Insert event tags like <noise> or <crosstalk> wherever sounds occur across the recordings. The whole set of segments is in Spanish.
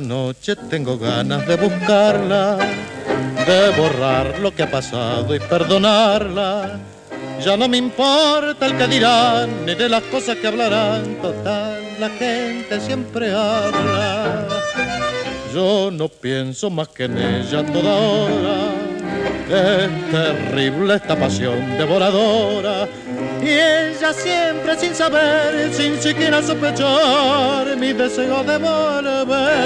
Noche tengo ganas de buscarla, de borrar lo que ha pasado y perdonarla. Ya no me importa el que dirán, ni de las cosas que hablarán, total, la gente siempre habla. Yo no pienso más que en ella toda hora es terrible esta pasión devoradora. Y ella siempre sin saber, sin siquiera sospechar mi deseo de volver.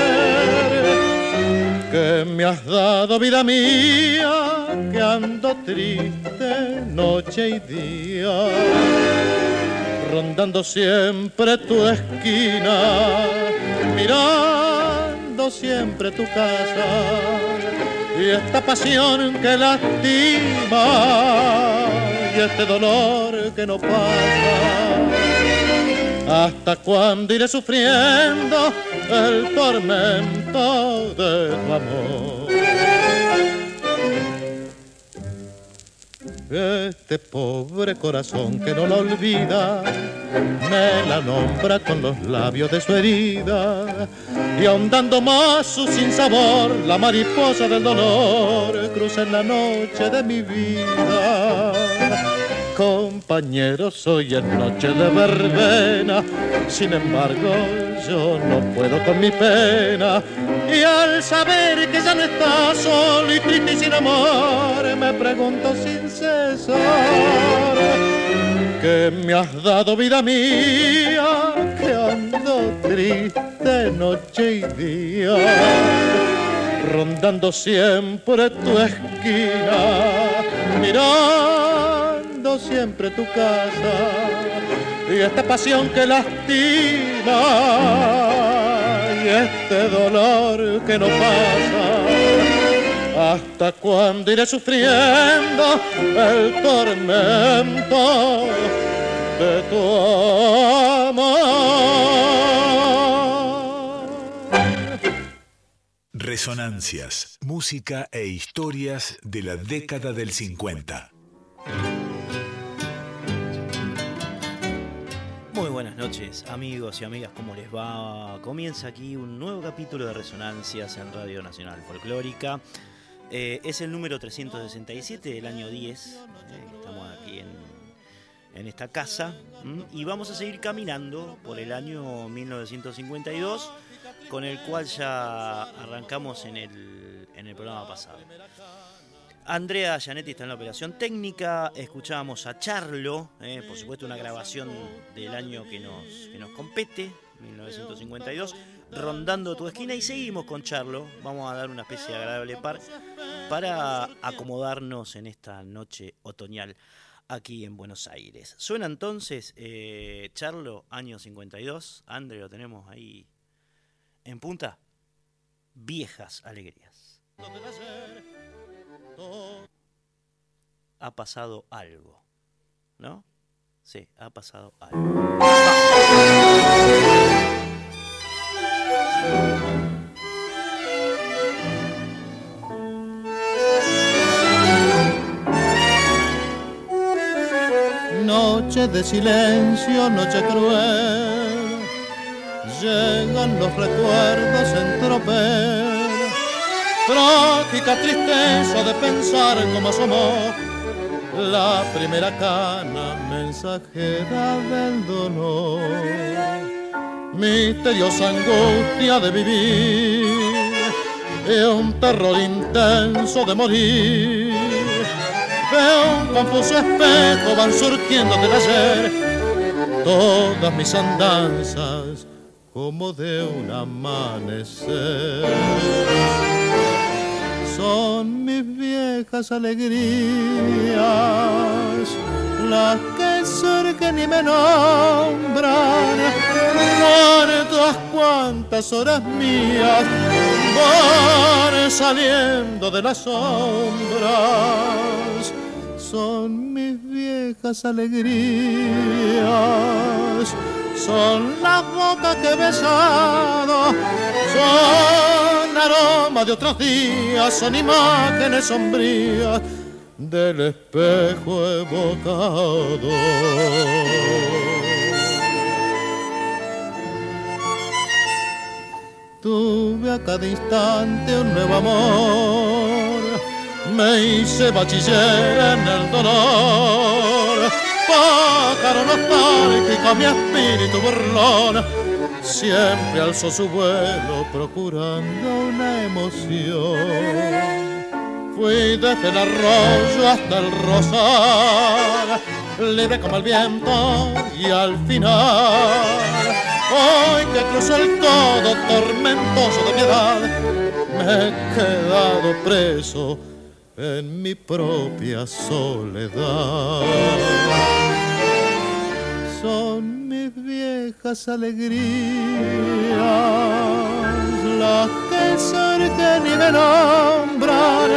Que me has dado vida mía, que ando triste noche y día. Rondando siempre tu esquina, mirando siempre tu casa y esta pasión que lastima y este dolor que no pasa. ¿Hasta cuándo iré sufriendo el tormento de tu amor? Este pobre corazón que no la olvida, me la nombra con los labios de su herida. Y ahondando más su sinsabor, la mariposa del dolor cruza en la noche de mi vida. Compañero, soy en noche de verbena, sin embargo yo no puedo con mi pena. Y al saber que ya no está solo y triste y sin amor, me pregunto sin cesar, que me has dado vida mía, que ando triste noche y día, rondando siempre tu esquina, mirando siempre tu casa y esta pasión que lastima y este dolor que no pasa. ¿Hasta cuándo iré sufriendo el tormento de tu amor? Resonancias, música e historias de la década del 50. Buenas noches amigos y amigas, ¿cómo les va? Comienza aquí un nuevo capítulo de Resonancias en Radio Nacional Folclórica. Eh, es el número 367 del año 10, eh, estamos aquí en, esta casa y vamos a seguir caminando por el año 1952 con el cual ya arrancamos en el, en el programa pasado. Andrea Gianetti está en la operación técnica. Escuchábamos a Charlo, eh, por supuesto, una grabación del año que nos, que nos compete, 1952, rondando tu esquina. Y seguimos con Charlo. Vamos a dar una especie de agradable par para acomodarnos en esta noche otoñal aquí en Buenos Aires. Suena entonces eh, Charlo, año 52. Andre, lo tenemos ahí en punta. Viejas alegrías ha pasado algo. ¿No? Sí, ha pasado algo. Noche de silencio, noche cruel, llegan los recuerdos en tropel trágica tristeza de pensar cómo asomó la primera cana mensajera del dolor. Misteriosa angustia de vivir y un terror intenso de morir. Veo un confuso espejo, van surgiendo del ayer todas mis andanzas como de un amanecer son mis viejas alegrías, las que surgen y me nombran, muerto todas cuantas horas mías van saliendo de las sombras. Son mis viejas alegrías, son las bocas que he besado, son aromas de otros días, son imágenes sombrías del espejo evocado. Tuve a cada instante un nuevo amor, me hice bachiller en el dolor, pájaro nostálgico mi espíritu burlón, siempre alzó su vuelo procurando una emoción. Fui desde el arroyo hasta el rosal, libre como el viento y al final, hoy que cruzo el todo tormentoso de piedad, me he quedado preso en mi propia soledad. Son mis viejas alegrías las que surgen y me nombran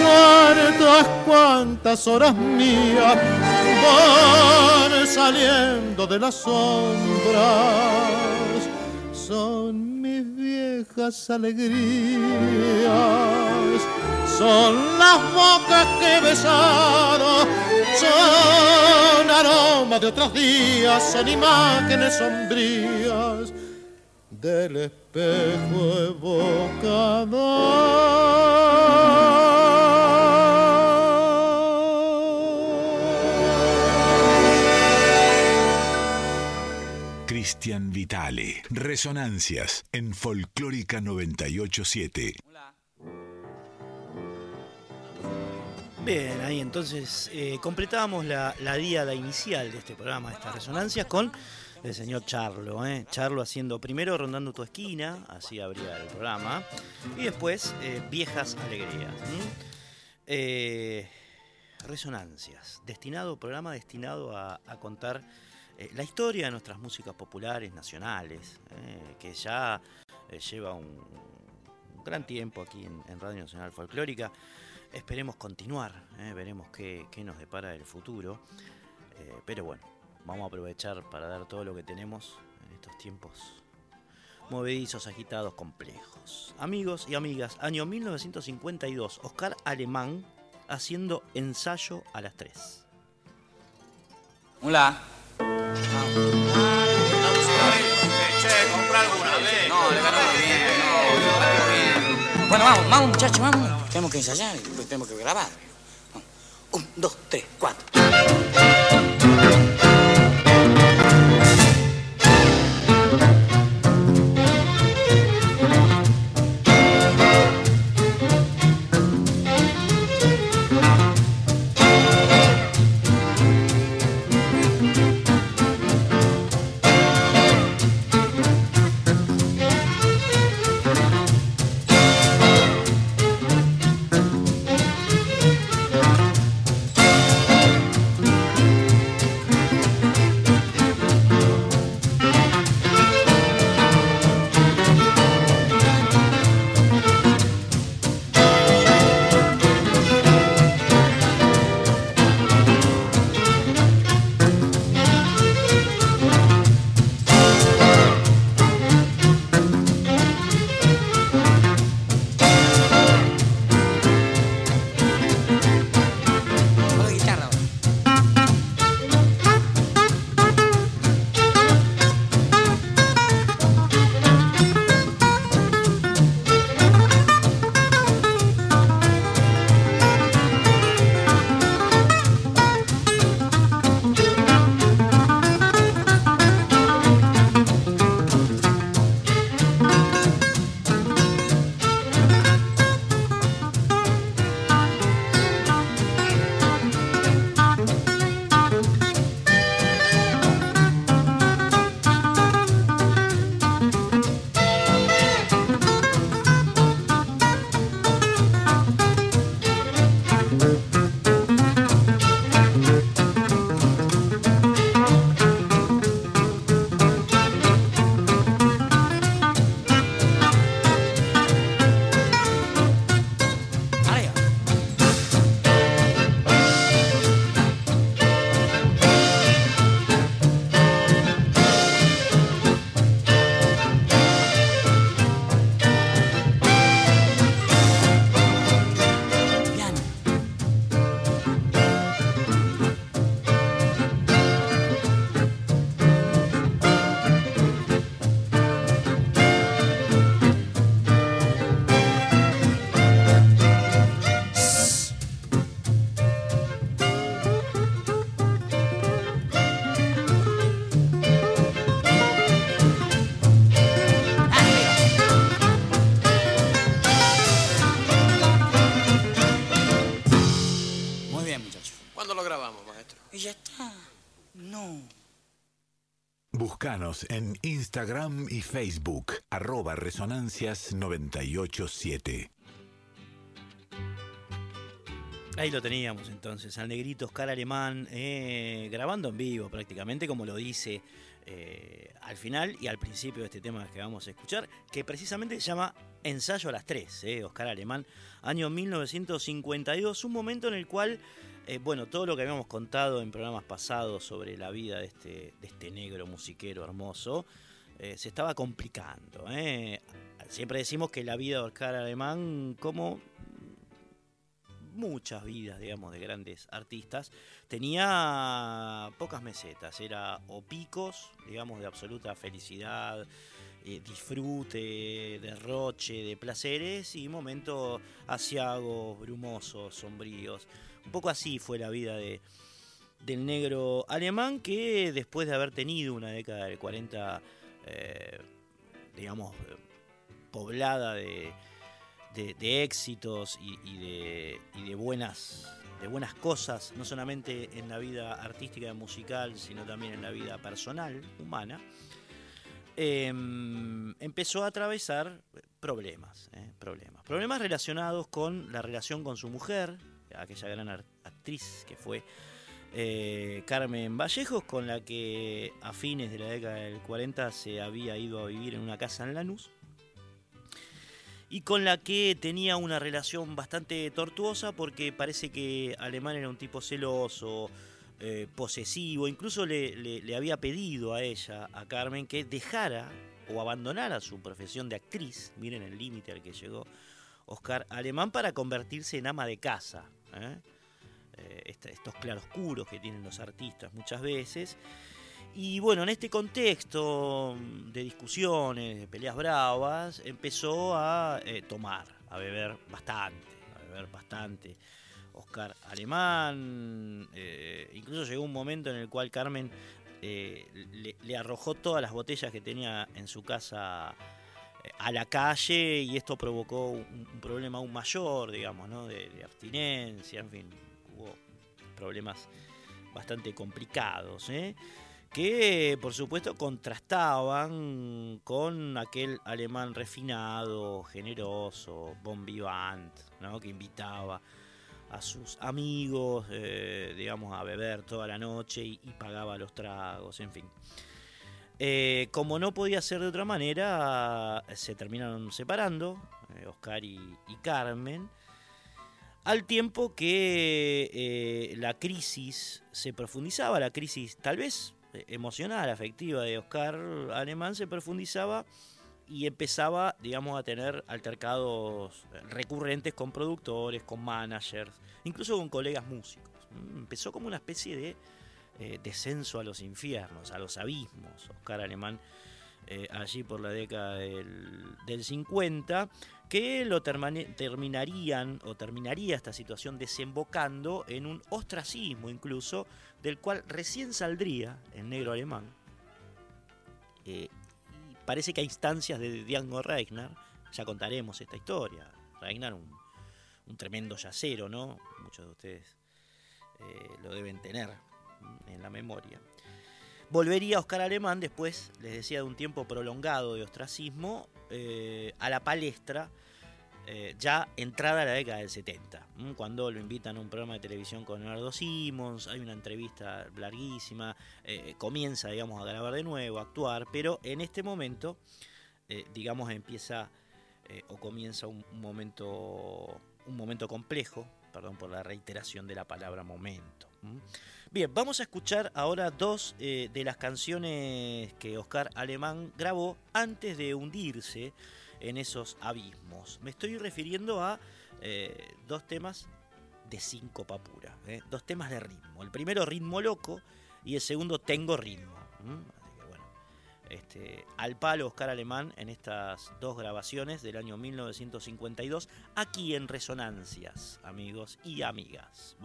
cuántas, cuántas horas mías van saliendo de las sombras. Son mis viejas alegrías, son las bocas que he besado, son aromas de otros días, son imágenes sombrías del espejo evocador. Cristian Vitale. Resonancias en Folclórica 987. Bien, ahí entonces eh, completábamos la, la diada inicial de este programa, estas resonancias, con el señor Charlo. ¿eh? Charlo haciendo primero Rondando tu esquina, así abría el programa, y después eh, Viejas Alegrías. Eh, resonancias, destinado, programa destinado a contar eh, la historia de nuestras músicas populares nacionales, eh, que ya eh, lleva un, gran tiempo aquí en, Radio Nacional Folclórica. Esperemos continuar, veremos qué, nos depara el futuro. pero bueno, vamos a aprovechar para dar todo lo que tenemos en estos tiempos movedizos, agitados, complejos. Amigos y amigas, año 1952, Oscar Alemán haciendo ensayo a las 3. Hola. Bueno, vamos, vamos muchachos, vamos. Tenemos que ensayar tenemos que grabar. Un, dos, tres, cuatro. En Instagram y Facebook, arroba resonancias987. Ahí lo teníamos entonces, al negrito Oscar Alemán, eh, grabando en vivo prácticamente, como lo dice eh, al final y al principio de este tema que vamos a escuchar, que precisamente se llama Ensayo a las 3, eh, Oscar Alemán, año 1952, un momento en el cual, bueno, todo lo que habíamos contado en programas pasados sobre la vida de este, este negro musiquero hermoso, se estaba complicando. Siempre decimos que la vida de Oscar Alemán, como muchas vidas, digamos, de grandes artistas, tenía pocas mesetas, era o picos, digamos, de absoluta felicidad, eh, disfrute, derroche de placeres y momentos asiagos, brumosos, sombríos. Un poco así fue la vida de, del negro alemán que después de haber tenido una década del 40, eh, digamos, poblada de de, éxitos y, de, buenas, de buenas cosas, no solamente en la vida artística y musical, sino también en la vida personal, humana, em, empezó a atravesar problemas, eh, problemas. Problemas relacionados con la relación con su mujer, aquella gran actriz que fue eh, Carmen Vallejos, con la que a fines de la década del 40 se había ido a vivir en una casa en Lanús y con la que tenía una relación bastante tortuosa porque parece que Alemán era un tipo celoso, eh, posesivo, incluso le, había pedido a ella, a Carmen, que dejara o abandonara su profesión de actriz, miren el límite al que llegó Oscar Alemán, para convertirse en ama de casa. ¿Eh? Eh, estos claroscuros que tienen los artistas muchas veces. Y bueno, en este contexto de discusiones, de peleas bravas, empezó a eh, tomar, a beber bastante, a beber bastante. Oscar Alemán, incluso llegó un momento en el cual Carmen le, arrojó todas las botellas que tenía en su casa a la calle y esto provocó un, problema aún mayor, digamos, de, de abstinencia, en fin, hubo problemas bastante complicados. ¿eh? que por supuesto contrastaban con aquel alemán refinado, generoso, bon vivant, ¿no? que invitaba a sus amigos, eh, digamos, a beber toda la noche y, pagaba los tragos, en fin. Eh, como no podía ser de otra manera, se terminaron separando, eh, Oscar y, Carmen, al tiempo que la crisis se profundizaba, la crisis tal vez eh, emocional, afectiva de Oscar Alemán se profundizaba y empezaba, digamos, a tener altercados recurrentes con productores, con managers, incluso con colegas músicos. Mm, empezó como una especie de eh, descenso a los infiernos, a los abismos. Oscar Alemán eh, allí por la década del, del 50, que lo terminarían o terminaría esta situación desembocando en un ostracismo incluso, del cual recién saldría el negro alemán. Eh, y parece que a instancias de Django Reignar, ya contaremos esta historia. Reignar, un, un tremendo yacero, ¿no? Muchos de ustedes lo deben tener en la memoria. Volvería Oscar Alemán después, les decía, de un tiempo prolongado de ostracismo, eh, a la palestra, eh, ya entrada la década del 70, cuando lo invitan a un programa de televisión con Leonardo Simmons, hay una entrevista larguísima, eh, comienza, digamos, a grabar de nuevo, a actuar, pero en este momento, digamos, empieza o comienza un, momento, un momento complejo, perdón por la reiteración de la palabra momento. Bien, vamos a escuchar ahora dos eh, de las canciones que Oscar Alemán grabó antes de hundirse en esos abismos. Me estoy refiriendo a eh, dos temas de cinco pura, ¿eh? dos temas de ritmo. El primero, Ritmo Loco, y el segundo, Tengo Ritmo este, al palo Oscar Alemán en estas dos grabaciones del año 1952, aquí en Resonancias, amigos y amigas.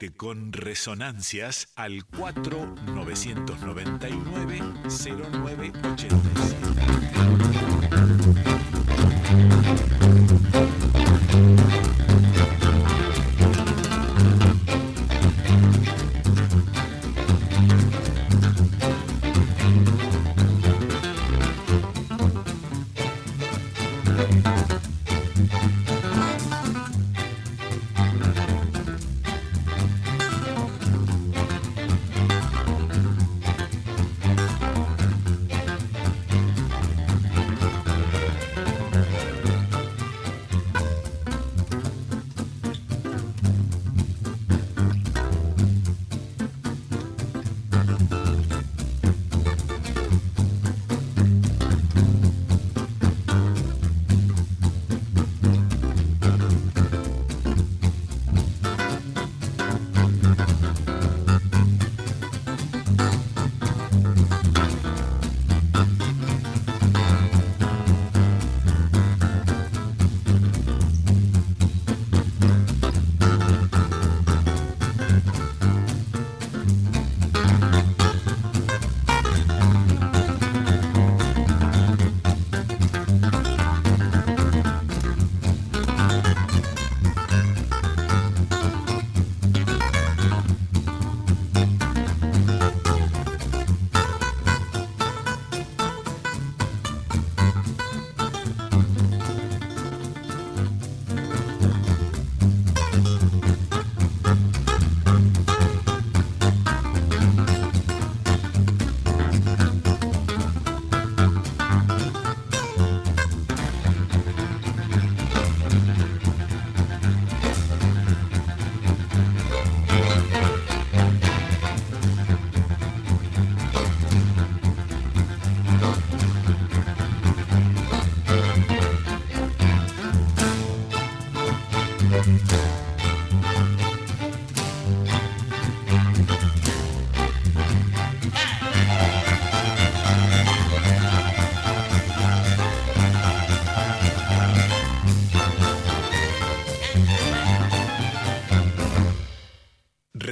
Comunicate con Resonancias al 4999 0987.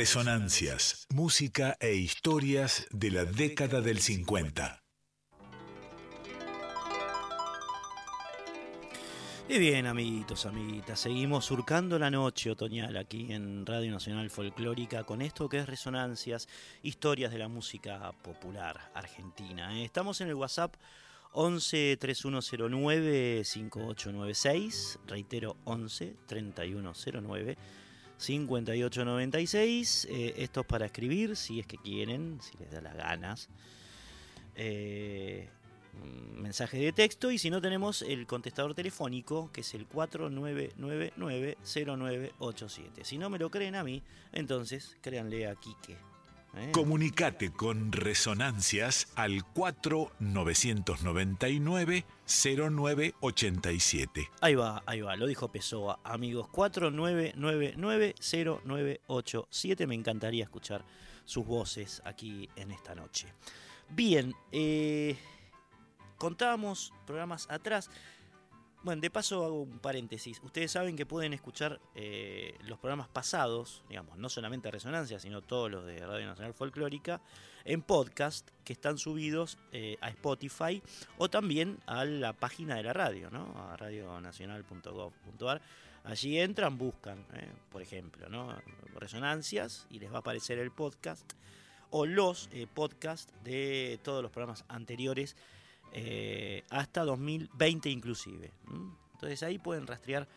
Resonancias, música e historias de la década del 50. Y bien, amiguitos, amiguitas, seguimos surcando la noche otoñal aquí en Radio Nacional Folclórica con esto que es Resonancias, historias de la música popular argentina. ¿eh? Estamos en el WhatsApp 11 3109 5896, reitero 11 3109 5896. Eh, esto es para escribir, si es que quieren, si les da las ganas. Eh, mensaje de texto y si no tenemos el contestador telefónico que es el 49990987. Si no me lo creen a mí, entonces créanle a Quique. ¿Eh? Comunicate con Resonancias al 4999 0987. Ahí va, ahí va, lo dijo Pessoa. Amigos, 49990987. Me encantaría escuchar sus voces aquí en esta noche. Bien, eh, contábamos programas atrás. Bueno, de paso hago un paréntesis. Ustedes saben que pueden escuchar eh, los programas pasados, digamos, no solamente Resonancia, sino todos los de Radio Nacional Folclórica, en podcast que están subidos eh, a Spotify o también a la página de la radio, ¿no? A radionacional.gov.ar. Allí entran, buscan, eh, por ejemplo, ¿no? Resonancias y les va a aparecer el podcast o los podcasts de todos los programas anteriores eh, hasta 2020 inclusive. Entonces ahí pueden rastrear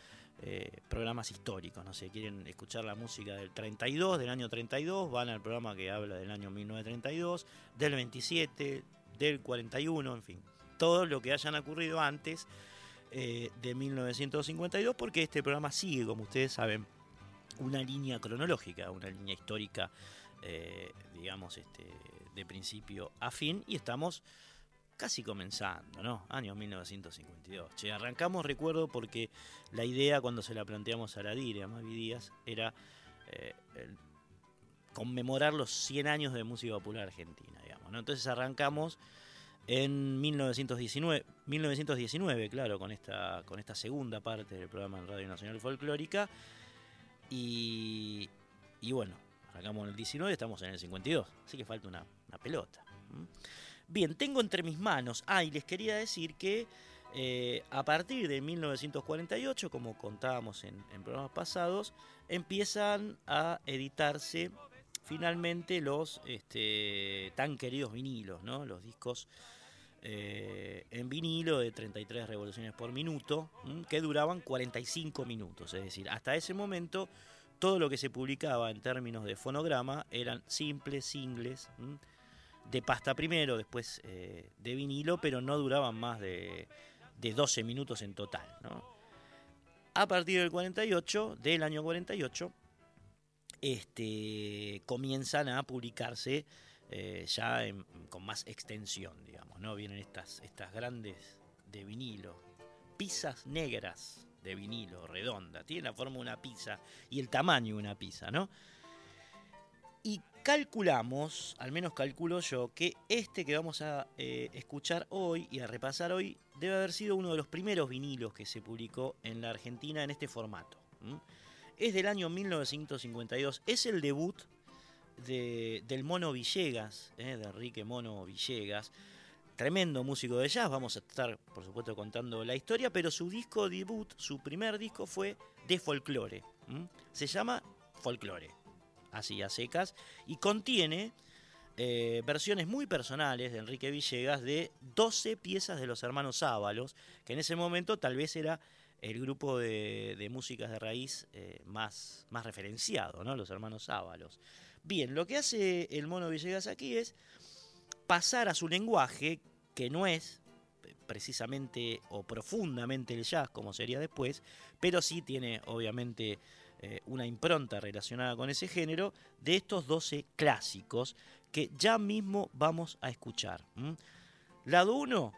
eh, programas históricos, no sé, quieren escuchar la música del 32, del año 32, van al programa que habla del año 1932, del 27, del 41, en fin, todo lo que hayan ocurrido antes eh, de 1952, porque este programa sigue, como ustedes saben, una línea cronológica, una línea histórica, digamos, este, de principio a fin, y estamos casi comenzando, ¿no? Año 1952. Che, arrancamos, recuerdo, porque la idea cuando se la planteamos a la DIRE, a Mavi Díaz, era eh, conmemorar los 100 años de música popular argentina, digamos. Entonces arrancamos en 1919, 1919, claro, con esta, con esta segunda parte del programa en Radio Nacional Folclórica. Y, y bueno, Arrancamos en el 19, estamos en el 52, así que falta una pelota. Bien, tengo entre mis manos, ah, y les quería decir que eh, a partir de 1948, como contábamos en, programas pasados, empiezan a editarse finalmente los este, tan queridos vinilos, ¿no? los discos eh, en vinilo de 33 revoluciones por minuto, que duraban 45 minutos. Es decir, hasta ese momento todo lo que se publicaba en términos de fonograma eran simples, singles, de pasta primero, después eh, de vinilo, pero no duraban más de de 12 minutos en total. A partir del 48, del año 48, este, comienzan a publicarse eh, ya con más extensión, digamos, ¿no? Vienen estas, estas grandes de vinilo, pizzas negras de vinilo, redonda, tiene la forma de una pizza y el tamaño de una pizza, ¿no? Calculamos, al menos calculo yo, que este que vamos a eh, escuchar hoy y a repasar hoy debe haber sido uno de los primeros vinilos que se publicó en la Argentina en este formato. Es del año 1952, es el debut del Mono Villegas, ¿eh? de Enrique Mono Villegas, tremendo músico de jazz, vamos a estar por supuesto contando la historia, pero su disco debut, su primer disco fue de folclore, se llama Folklore así a secas, y contiene eh, versiones muy personales de Enrique Villegas de 12 piezas de los hermanos Ábalos, que en ese momento tal vez era el grupo de, músicas de raíz eh, más, más referenciado, ¿no? los hermanos Ábalos. Bien, lo que hace el mono Villegas aquí es pasar a su lenguaje, que no es precisamente o profundamente el jazz, como sería después, pero sí tiene obviamente eh, una impronta relacionada con ese género de estos 12 clásicos que ya mismo vamos a escuchar. Lado 1,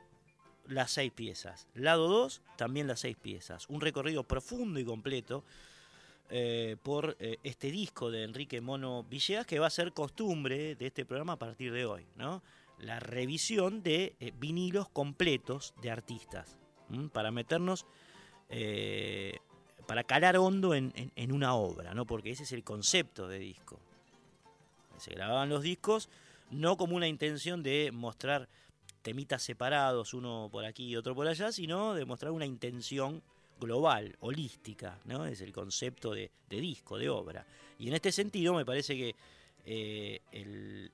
las seis piezas. Lado 2, también las seis piezas. Un recorrido profundo y completo eh, por eh, este disco de Enrique Mono Villegas que va a ser costumbre de este programa a partir de hoy. ¿no? La revisión de vinilos completos de artistas. Para meternos para calar hondo en, una obra, ¿no? porque ese es el concepto de disco. Se grababan los discos no como una intención de mostrar temitas separados, uno por aquí y otro por allá, sino de mostrar una intención global, holística, ¿no? Es el concepto de, disco, de obra. Y en este sentido me parece que eh, el,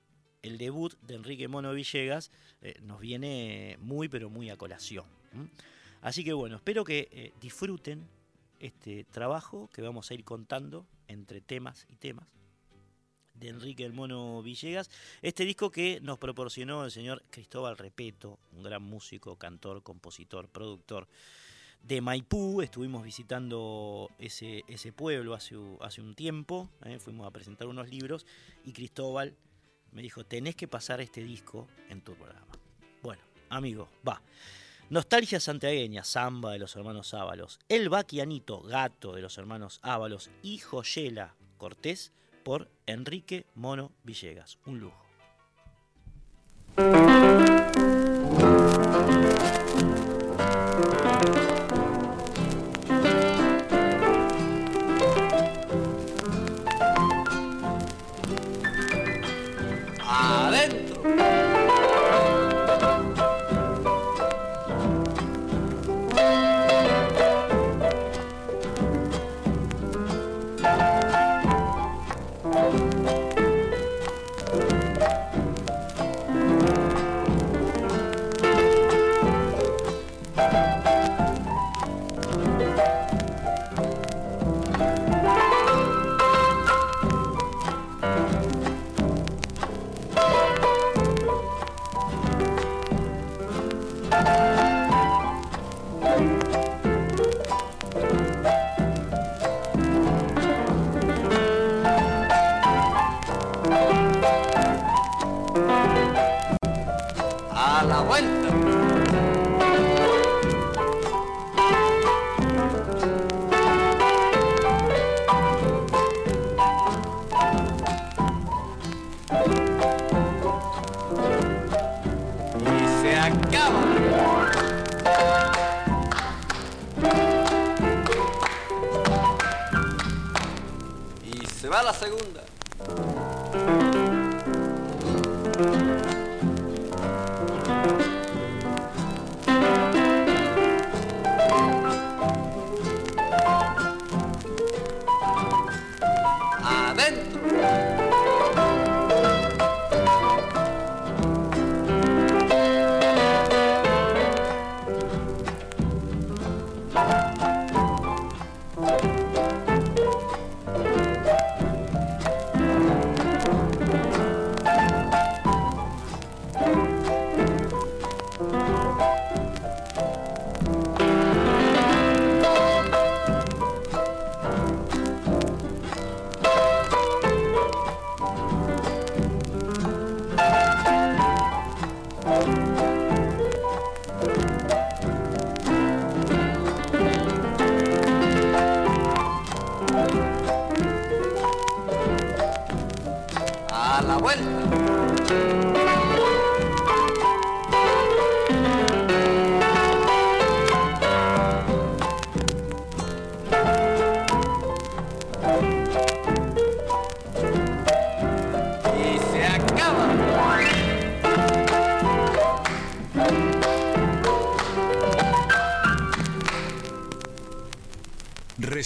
debut de Enrique Mono Villegas eh, nos viene muy, pero muy a colación. Así que bueno, espero que eh, disfruten este trabajo que vamos a ir contando entre temas y temas de Enrique el Mono Villegas. Este disco que nos proporcionó el señor Cristóbal Repeto, un gran músico, cantor, compositor, productor de Maipú. Estuvimos visitando ese, ese pueblo hace, hace un tiempo, ¿eh? fuimos a presentar unos libros y Cristóbal me dijo, tenés que pasar este disco en tu programa. Bueno, amigo, va. Nostalgia santiagueña, samba de los hermanos Ábalos. El Baquianito, gato de los hermanos Ábalos. Y Joyela Cortés por Enrique Mono Villegas. Un lujo.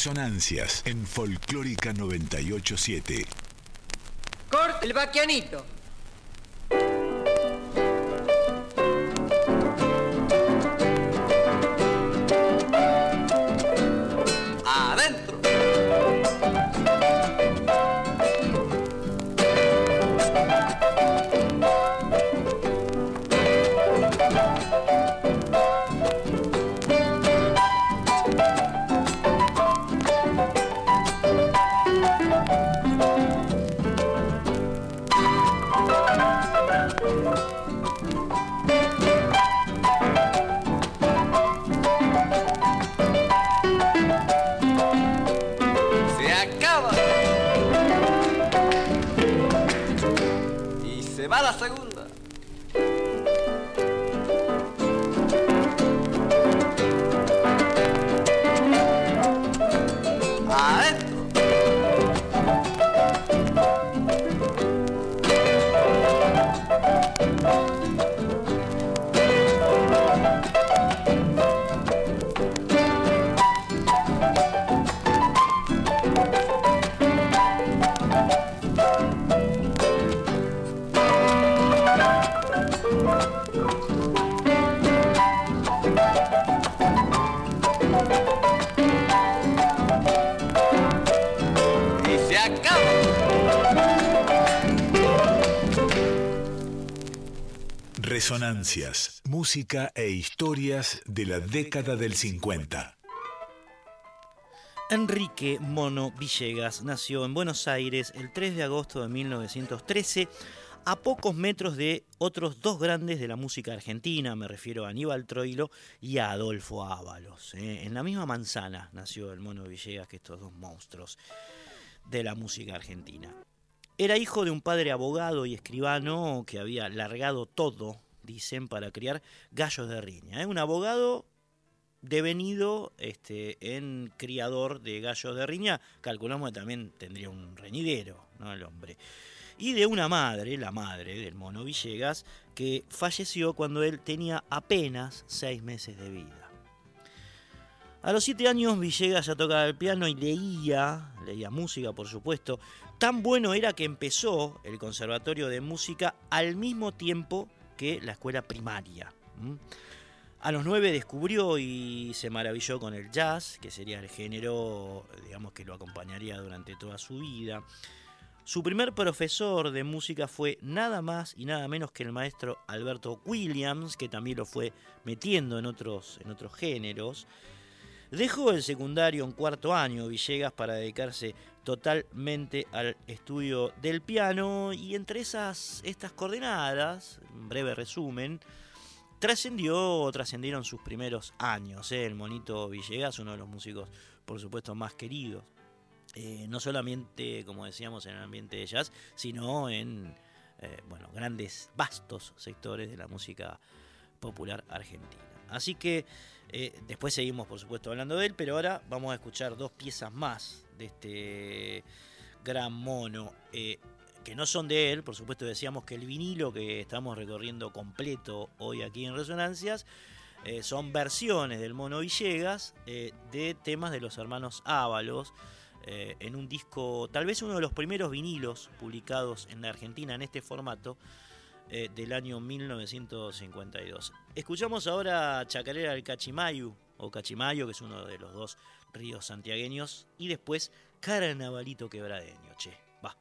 Resonancias en Folclórica 987. Corte el vaquianito. Música e historias de la década del 50. Enrique Mono Villegas nació en Buenos Aires el 3 de agosto de 1913, a pocos metros de otros dos grandes de la música argentina, me refiero a Aníbal Troilo y a Adolfo Ábalos. ¿eh? En la misma manzana nació el Mono Villegas que estos dos monstruos de la música argentina. Era hijo de un padre abogado y escribano que había largado todo, dicen, para criar gallos de riña. ¿eh? Un abogado devenido este, en criador de gallos de riña, calculamos que también tendría un reñidero, ¿no? El hombre. Y de una madre, la madre del mono Villegas, que falleció cuando él tenía apenas seis meses de vida. A los siete años Villegas ya tocaba el piano y leía, leía música por supuesto. Tan bueno era que empezó el conservatorio de música al mismo tiempo que la escuela primaria. A los nueve descubrió y se maravilló con el jazz, que sería el género, digamos, que lo acompañaría durante toda su vida. Su primer profesor de música fue nada más y nada menos que el maestro Alberto Williams, que también lo fue metiendo en otros, en otros géneros. Dejó el secundario en cuarto año Villegas para dedicarse totalmente al estudio del piano y entre esas estas coordenadas, un breve resumen, trascendió trascendieron sus primeros años. ¿eh? El monito Villegas, uno de los músicos, por supuesto, más queridos. Eh, no solamente, como decíamos, en el ambiente de jazz, sino en eh, bueno, grandes, vastos sectores de la música popular argentina. Así que eh, después seguimos, por supuesto, hablando de él, pero ahora vamos a escuchar dos piezas más de este gran mono, eh, que no son de él, por supuesto decíamos que el vinilo que estamos recorriendo completo hoy aquí en Resonancias, eh, son versiones del mono Villegas de temas de los hermanos Ábalos, en un disco, tal vez uno de los primeros vinilos publicados en la Argentina en este formato, eh, del año 1952. Escuchamos ahora Chacarera del Cachimayu, o Cachimayo, que es uno de los dos ríos santiagueños, y después Carnavalito Quebradeño, che, va.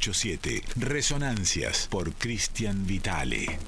987, Resonancias por Cristian Vitale.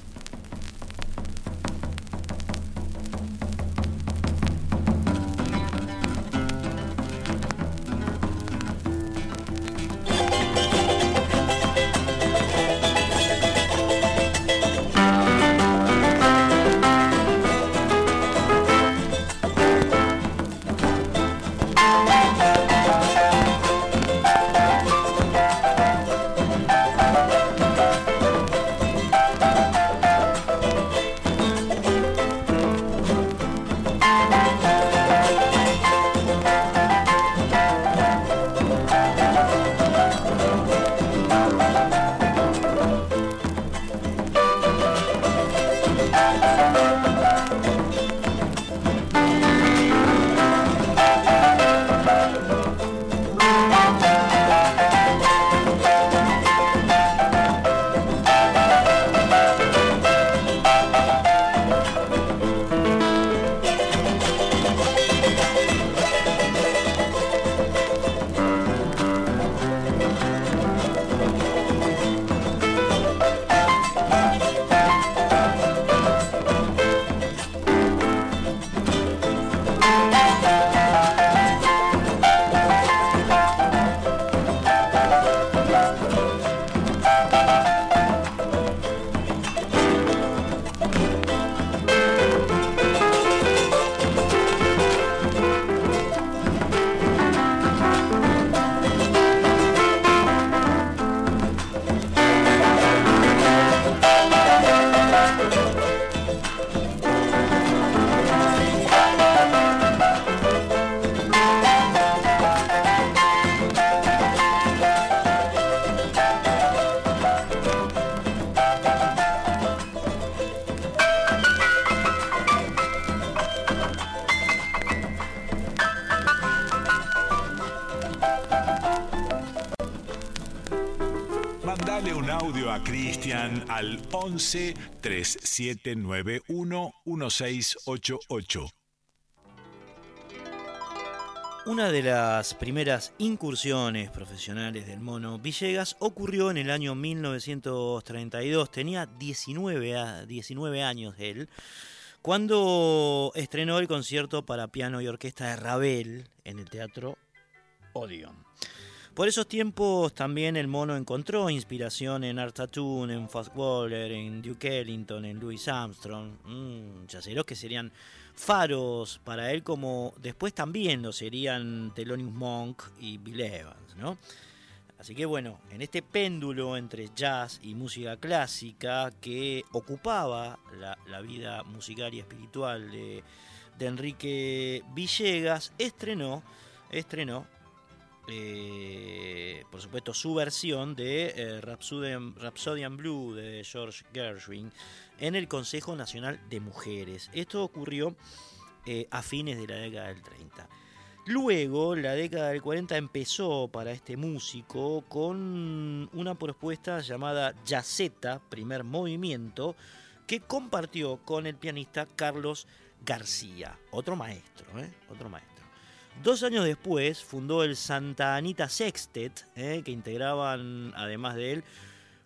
A Cristian al 11 3791 1688. Una de las primeras incursiones profesionales del mono Villegas ocurrió en el año 1932. Tenía 19, a- 19 años él, cuando estrenó el concierto para piano y orquesta de Ravel en el Teatro Odeon. Por esos tiempos también el mono encontró inspiración en Art Tatum, en Fast Waller, en Duke Ellington, en Louis Armstrong, mm, yaceros que serían faros para él como después también lo serían Thelonious Monk y Bill Evans, ¿no? Así que bueno, en este péndulo entre jazz y música clásica que ocupaba la, vida musical y espiritual de Enrique Villegas, estrenó, estrenó eh, por supuesto, su versión de eh, Rhapsodian, Blue de George Gershwin en el Consejo Nacional de Mujeres. Esto ocurrió eh, a fines de la década del 30. Luego, la década del 40 empezó para este músico con una propuesta llamada Yaceta, primer movimiento, que compartió con el pianista Carlos García, otro maestro, ¿eh? otro maestro. Dos años después fundó el Santa Anita Sextet, ¿eh? que integraban, además de él,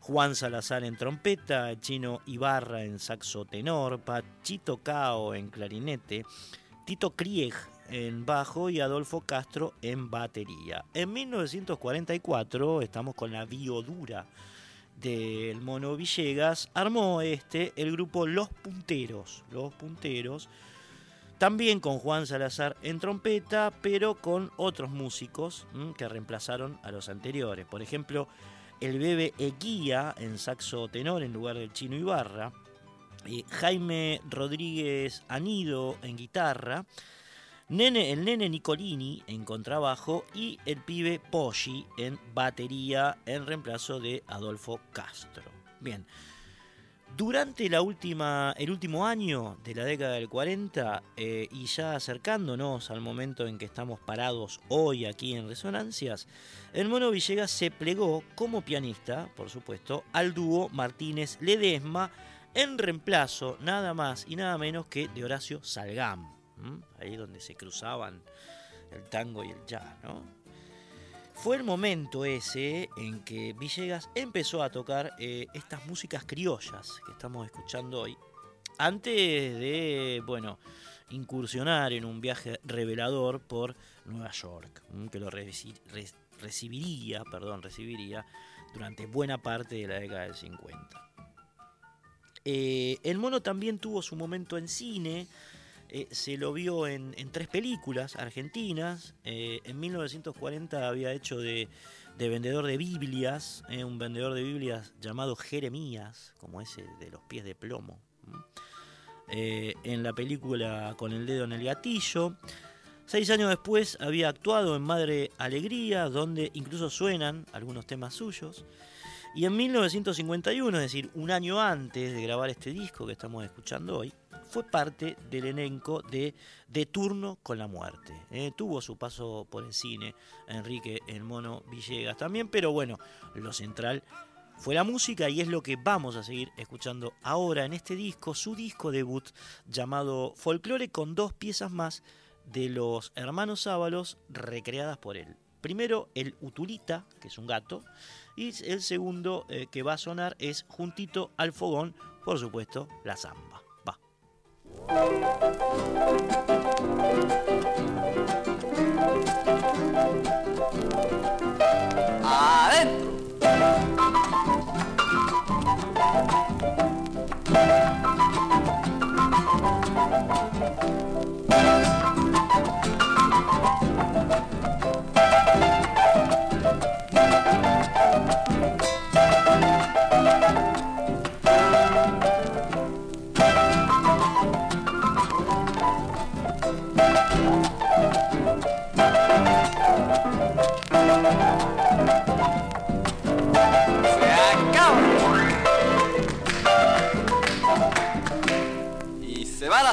Juan Salazar en trompeta, Chino Ibarra en saxo tenor, Pachito Cao en clarinete, Tito Krieg en bajo y Adolfo Castro en batería. En 1944, estamos con la biodura del Mono Villegas, armó este el grupo Los Punteros, Los Punteros, También con Juan Salazar en trompeta, pero con otros músicos que reemplazaron a los anteriores. Por ejemplo, el Bebe Eguía en saxo tenor en lugar del Chino Ibarra. Jaime Rodríguez Anido en guitarra. Nene, el nene Nicolini en contrabajo y el pibe Poggi en batería en reemplazo de Adolfo Castro. Bien, durante la última, el último año de la década del 40 eh, y ya acercándonos al momento en que estamos parados hoy aquí en Resonancias, el Mono Villegas se plegó como pianista, por supuesto, al dúo Martínez Ledesma en reemplazo nada más y nada menos que de Horacio Salgam, ahí donde se cruzaban el tango y el jazz, ¿no? Fue el momento ese en que Villegas empezó a tocar eh, estas músicas criollas que estamos escuchando hoy. Antes de, bueno, incursionar en un viaje revelador por Nueva York, que lo recibiría, perdón, recibiría durante buena parte de la década del 50. Eh, el mono también tuvo su momento en cine, eh, se lo vio en, tres películas argentinas. Eh, en 1940 había hecho de, vendedor de Biblias, un vendedor de Biblias llamado Jeremías, como ese de los pies de plomo. en la película Con el dedo en el gatillo. Seis años después había actuado en Madre Alegría, donde incluso suenan algunos temas suyos. Y en 1951, es decir, un año antes de grabar este disco que estamos escuchando hoy, fue parte del elenco de De Turno con la Muerte. ¿eh? tuvo su paso por el cine Enrique El Mono Villegas también, pero bueno, lo central fue la música y es lo que vamos a seguir escuchando ahora en este disco, su disco debut llamado Folklore con dos piezas más de los hermanos Ábalos recreadas por él. Primero el Utulita, que es un gato, y el segundo eh, que va a sonar es juntito al fogón, por supuesto, la zamba. Va.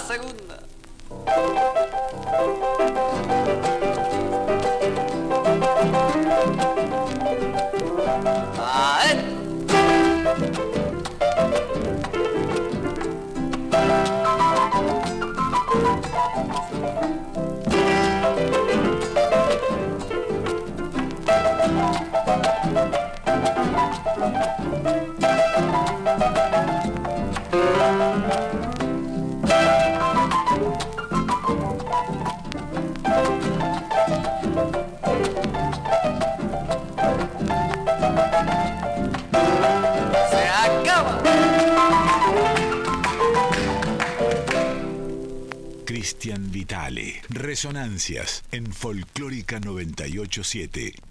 Va la segunda. Cristian. Resonancias en Folclórica 987.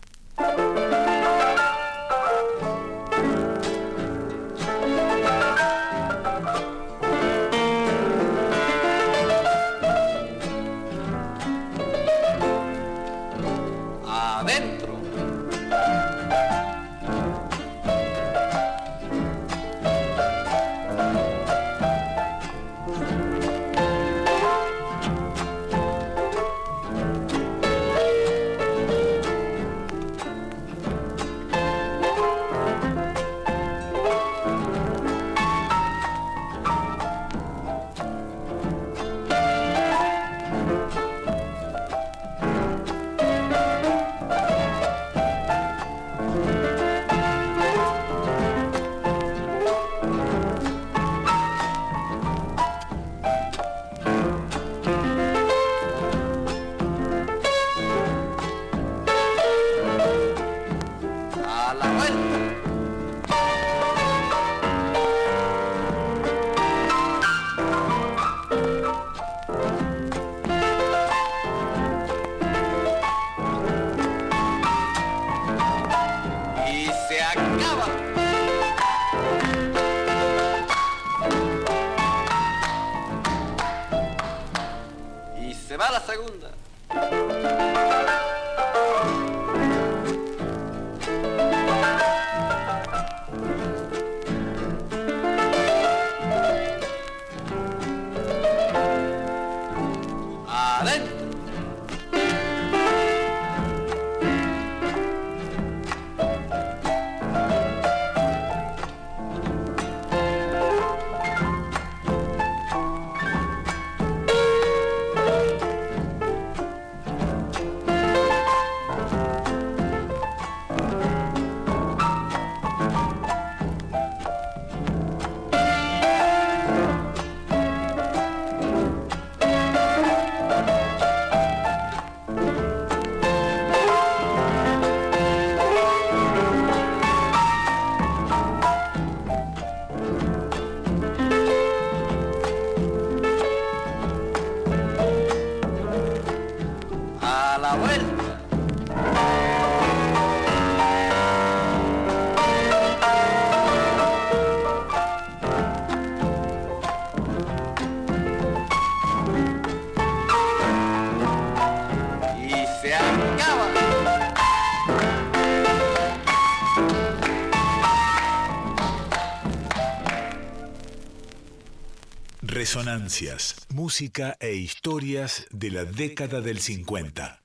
Música e historias de la década del 50.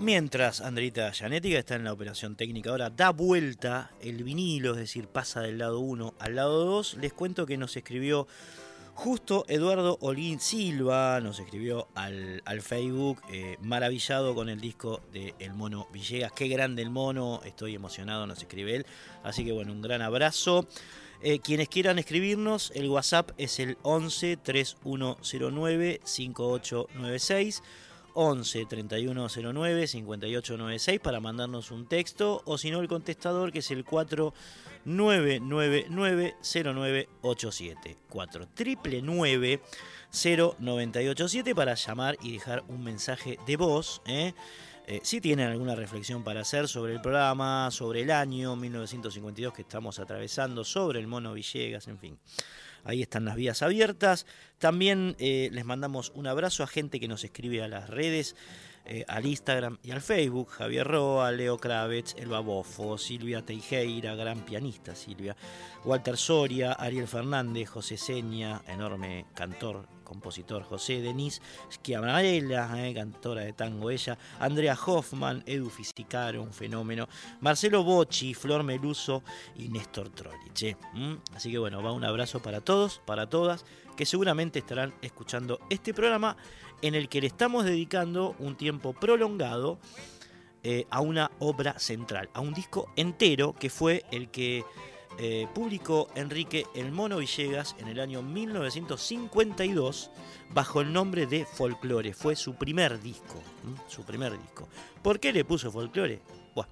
Mientras Andrita que está en la operación técnica ahora, da vuelta el vinilo, es decir, pasa del lado 1 al lado 2, les cuento que nos escribió justo Eduardo Olguín Silva, nos escribió al, al Facebook, eh, maravillado con el disco de El Mono Villegas. Qué grande el mono, estoy emocionado, nos escribe él. Así que bueno, un gran abrazo. Eh, quienes quieran escribirnos, el WhatsApp es el 11 3109 5896. 11 3109 5896 para mandarnos un texto o si no el contestador que es el 4999 0987 4 0987 para llamar y dejar un mensaje de voz ¿eh? Eh, si tienen alguna reflexión para hacer sobre el programa, sobre el año 1952 que estamos atravesando, sobre el mono Villegas, en fin. Ahí están las vías abiertas. También eh, les mandamos un abrazo a gente que nos escribe a las redes, eh, al Instagram y al Facebook. Javier Roa, Leo Kravitz, Elba Bofo, Silvia Teijeira, gran pianista Silvia, Walter Soria, Ariel Fernández, José Seña, enorme cantor, compositor José Denis Schiamarella, eh, cantora de tango ella, Andrea Hoffman, Edu Fisicaro, un fenómeno, Marcelo Bocci, Flor Meluso y Néstor Trollich. ¿Mm? Así que bueno, va un abrazo para todos, para todas, que seguramente estarán escuchando este programa en el que le estamos dedicando un tiempo prolongado eh, a una obra central, a un disco entero que fue el que eh, publicó Enrique El Mono Villegas en el año 1952 bajo el nombre de Folklore. Fue su primer disco. Su primer disco. ¿Por qué le puso Folklore? Bueno,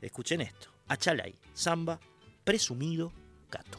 escuchen esto. Achalay, samba, presumido, gato.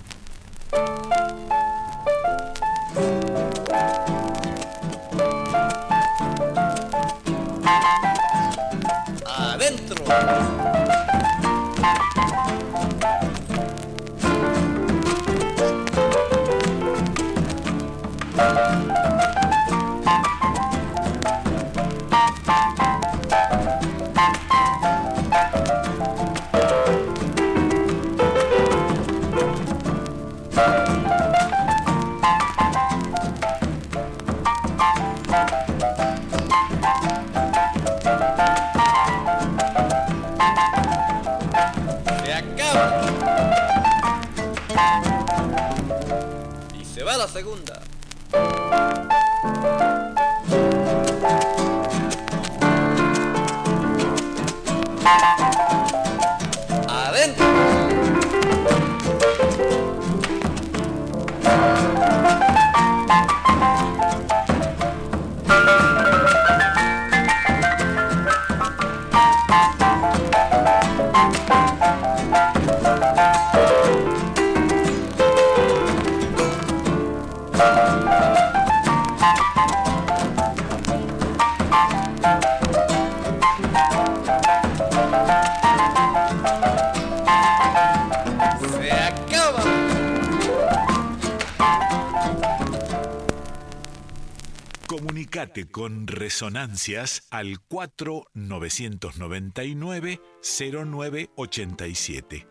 Resonancias al 4999-0987.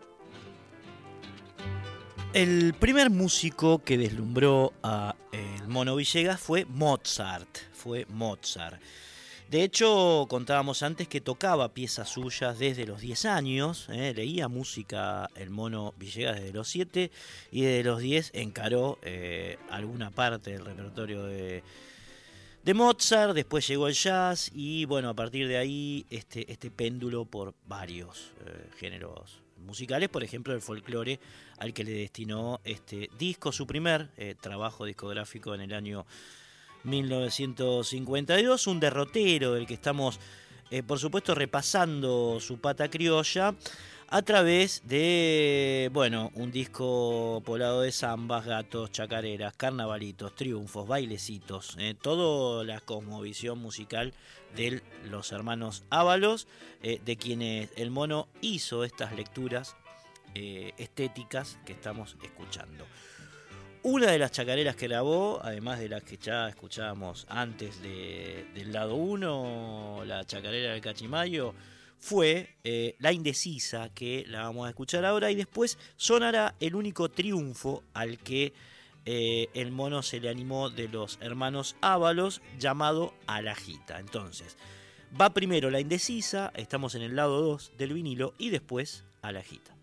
El primer músico que deslumbró a el Mono Villegas fue Mozart. Fue Mozart. De hecho, contábamos antes que tocaba piezas suyas desde los 10 años, ¿eh? leía música el Mono Villegas desde los 7 y desde los 10 encaró eh, alguna parte del repertorio de, de Mozart, después llegó el jazz y bueno, a partir de ahí este, este péndulo por varios eh, géneros musicales, por ejemplo el folclore al que le destinó este disco, su primer eh, trabajo discográfico en el año 1952, un derrotero del que estamos, eh, por supuesto, repasando su pata criolla a través de, bueno, un disco poblado de zambas, gatos, chacareras, carnavalitos, triunfos, bailecitos, eh, toda la cosmovisión musical de los hermanos Ábalos, eh, de quienes el mono hizo estas lecturas eh, estéticas que estamos escuchando. Una de las chacareras que grabó, además de las que ya escuchábamos antes de- del lado 1, la chacarera del Cachimayo, fue eh, La Indecisa, que la vamos a escuchar ahora, y después sonará el único triunfo al que eh, el mono se le animó de los hermanos Ábalos, llamado Alajita. Entonces, va primero La Indecisa, estamos en el lado 2 del vinilo, y después Alajita.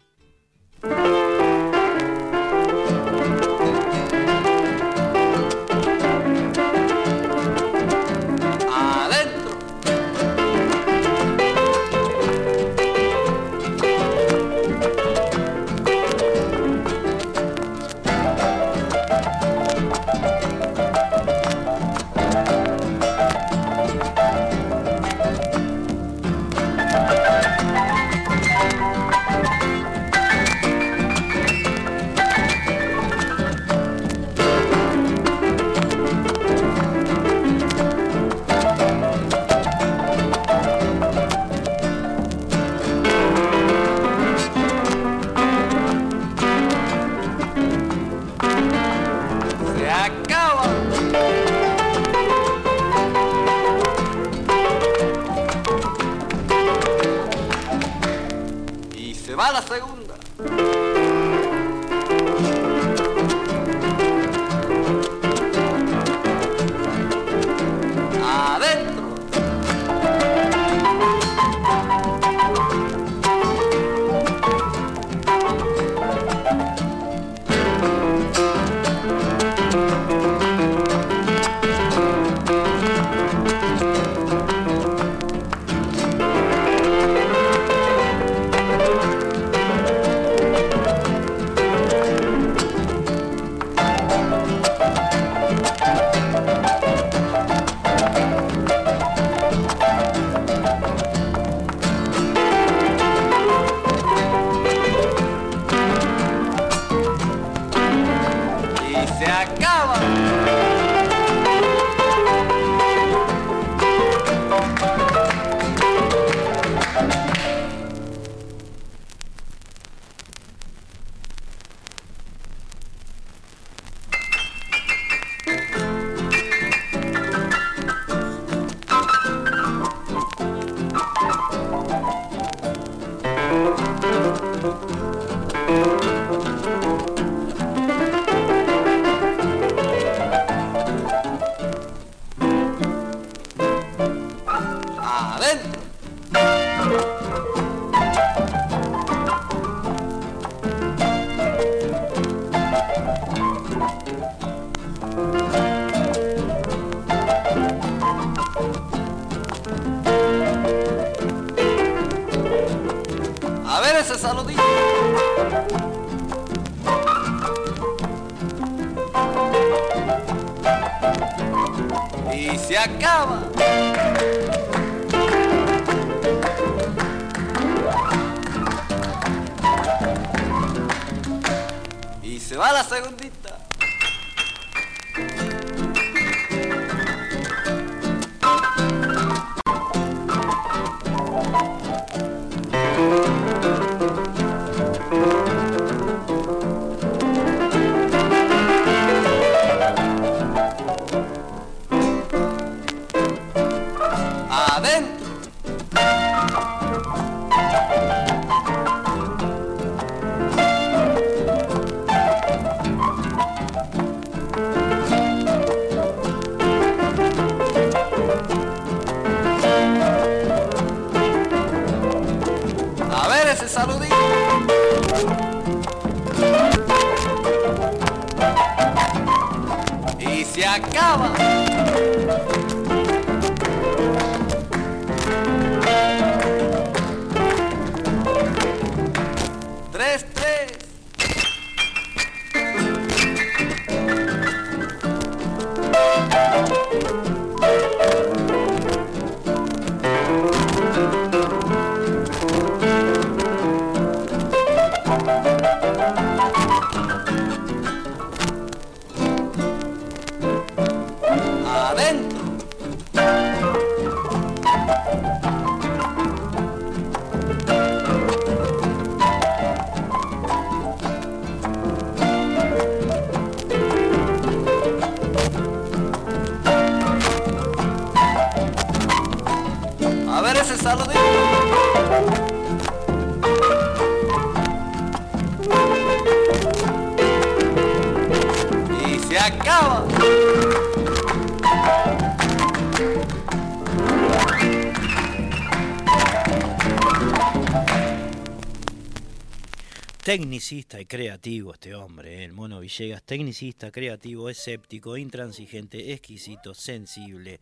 Tecnicista y creativo este hombre, ¿eh? el mono Villegas, tecnicista, creativo, escéptico, intransigente, exquisito, sensible,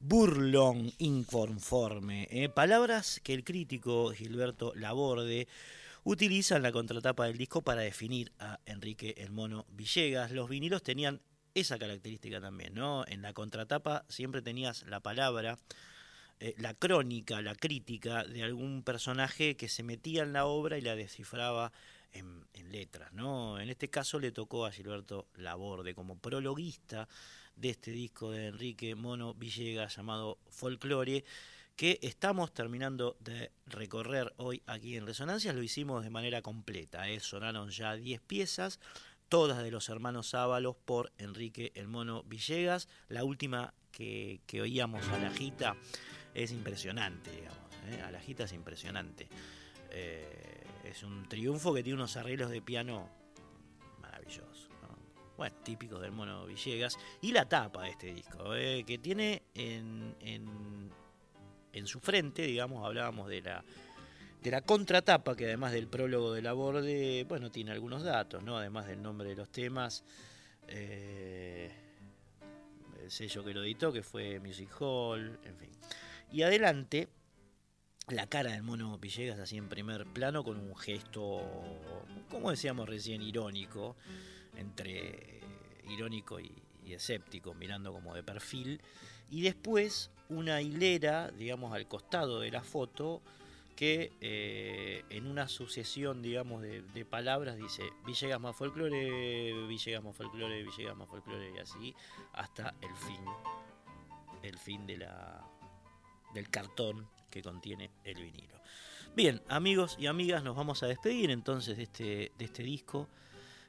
burlón, inconforme. ¿eh? Palabras que el crítico Gilberto Laborde utiliza en la contratapa del disco para definir a Enrique el mono Villegas. Los vinilos tenían esa característica también, ¿no? En la contratapa siempre tenías la palabra eh, la crónica, la crítica de algún personaje que se metía en la obra y la descifraba en, letras, ¿no? En este caso le tocó a Gilberto Laborde como prologuista de este disco de Enrique Mono Villegas llamado Folklore, que estamos terminando de recorrer hoy aquí en Resonancias, lo hicimos de manera completa, ¿eh? sonaron ya 10 piezas, todas de los hermanos Ábalos por Enrique el Mono Villegas, la última que, que oíamos a la gita es impresionante, digamos. ¿eh? A la gita es impresionante. Eh, es un triunfo que tiene unos arreglos de piano maravillosos. ¿no? Bueno, típicos del mono Villegas. Y la tapa de este disco, ¿eh? que tiene en, en, su frente, digamos, hablábamos de la de la contratapa, que además del prólogo de la borde, bueno, tiene algunos datos, ¿no? Además del nombre de los temas, eh, el sello que lo editó, que fue Music Hall, en fin. Y adelante, la cara del mono Villegas así en primer plano con un gesto, como decíamos recién, irónico, entre irónico y, escéptico, mirando como de perfil. Y después una hilera, digamos, al costado de la foto, que eh, en una sucesión, digamos, de, de, palabras dice Villegas más folclore, Villegas más folclore, Villegas más folclore, y así hasta el fin, el fin de la, del cartón que contiene el vinilo. Bien, amigos y amigas, nos vamos a despedir entonces de este, de este disco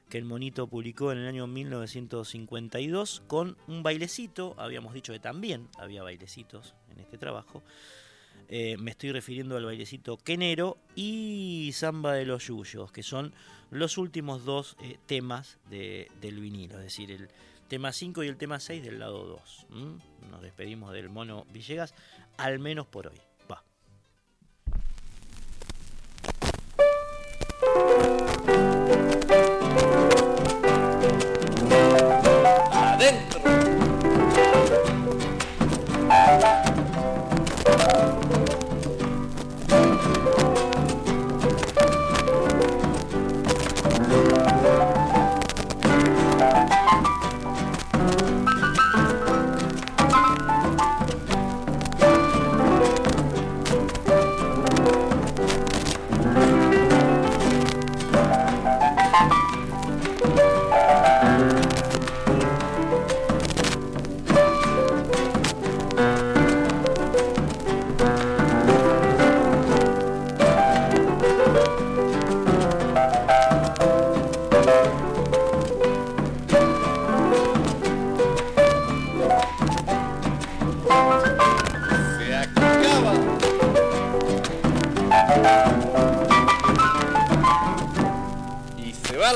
que el monito publicó en el año 1952 con un bailecito, habíamos dicho que también había bailecitos en este trabajo, eh, me estoy refiriendo al bailecito Quenero y Samba de los Yuyos, que son los últimos dos eh, temas de, del vinilo, es decir, el tema 5 y el tema 6 del lado 2. ¿Mm? Nos despedimos del mono Villegas, al menos por hoy. Va.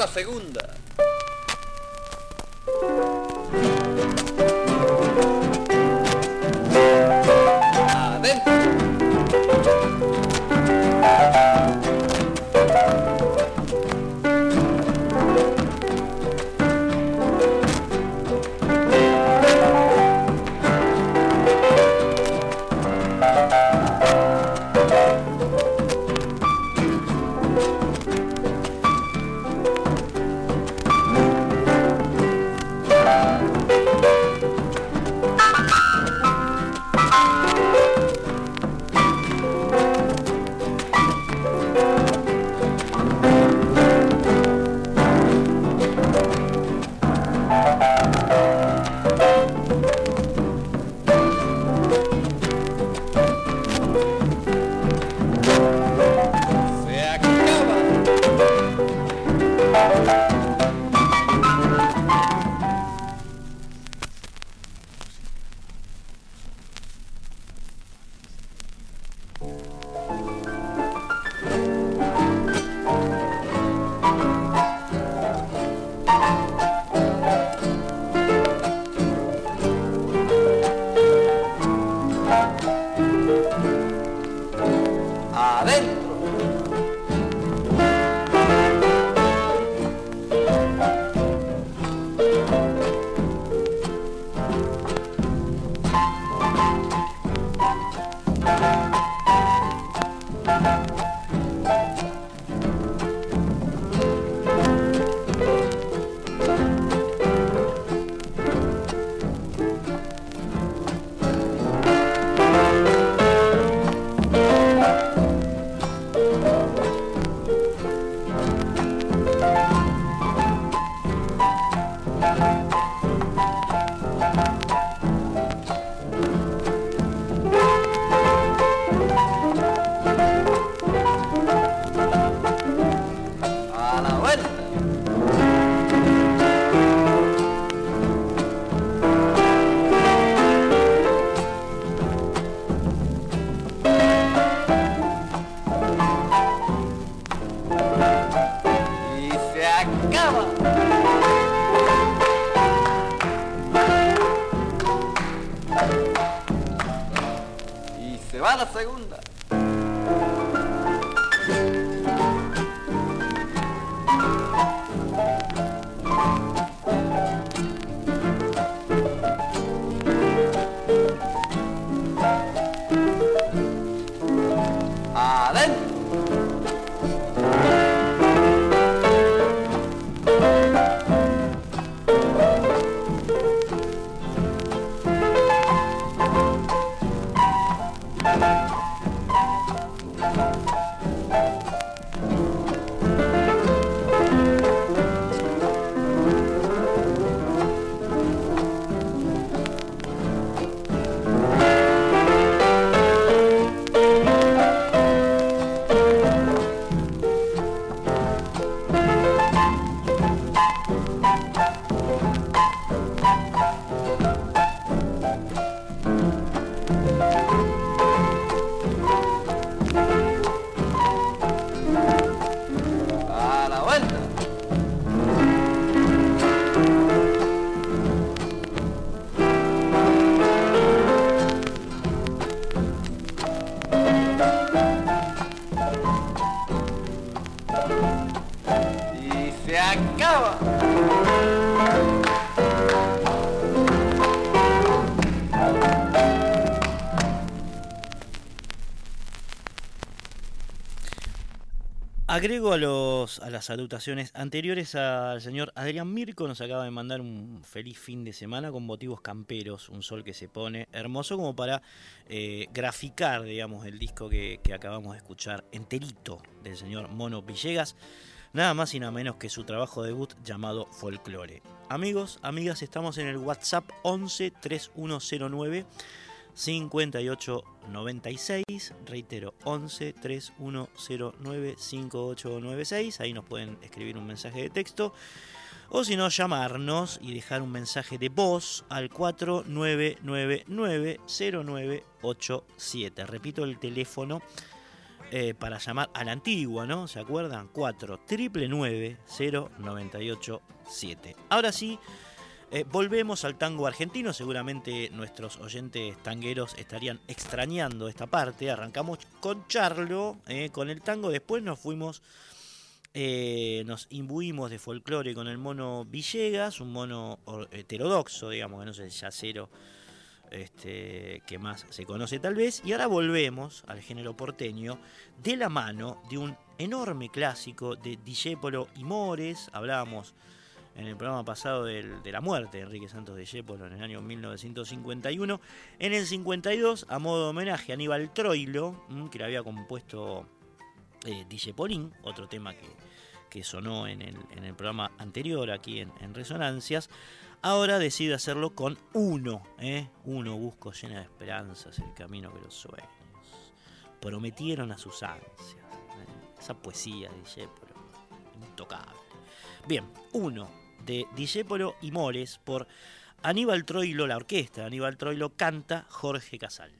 Segunda. Agrego a, las salutaciones anteriores al señor Adrián Mirko, nos acaba de mandar un feliz fin de semana con motivos camperos, un sol que se pone hermoso como para eh, graficar, digamos, el disco que, que acabamos de escuchar enterito del señor Mono Villegas, nada más y nada menos que su trabajo debut llamado Folklore. Amigos, amigas, estamos en el WhatsApp 11 3109 5896, reitero, 11 3109 5896, ahí nos pueden escribir un mensaje de texto, o si no, llamarnos y dejar un mensaje de voz al 4999 0987. Repito el teléfono eh, para llamar a la antigua, ¿no? ¿Se acuerdan? 4 999 0987. Ahora sí, eh, volvemos al tango argentino. Seguramente nuestros oyentes tangueros estarían extrañando esta parte. Arrancamos con Charlo, eh, con el tango. Después nos fuimos, eh, nos imbuimos de folclore con el mono Villegas, un mono heterodoxo, digamos, que no es el yacero este, que más se conoce tal vez. Y ahora volvemos al género porteño de la mano de un enorme clásico de Discépolo y Mores. Hablábamos en el programa pasado del- de la muerte de Enrique Santos Discépolo en el año 1951. En el 52, a modo de homenaje a Aníbal Troilo, mm, que le había compuesto eh, Discepolín, otro tema que, que sonó en el, en el programa anterior aquí en, Resonancias. Ahora decide hacerlo con uno, ¿eh? Uno busco llena de esperanzas el camino que los sueños prometieron a sus ansias. ¿eh? Esa poesía de Discépolo, intocable. Bien, uno de Discépolo y Mores por Aníbal Troilo, la orquesta Aníbal Troilo canta Jorge Casal.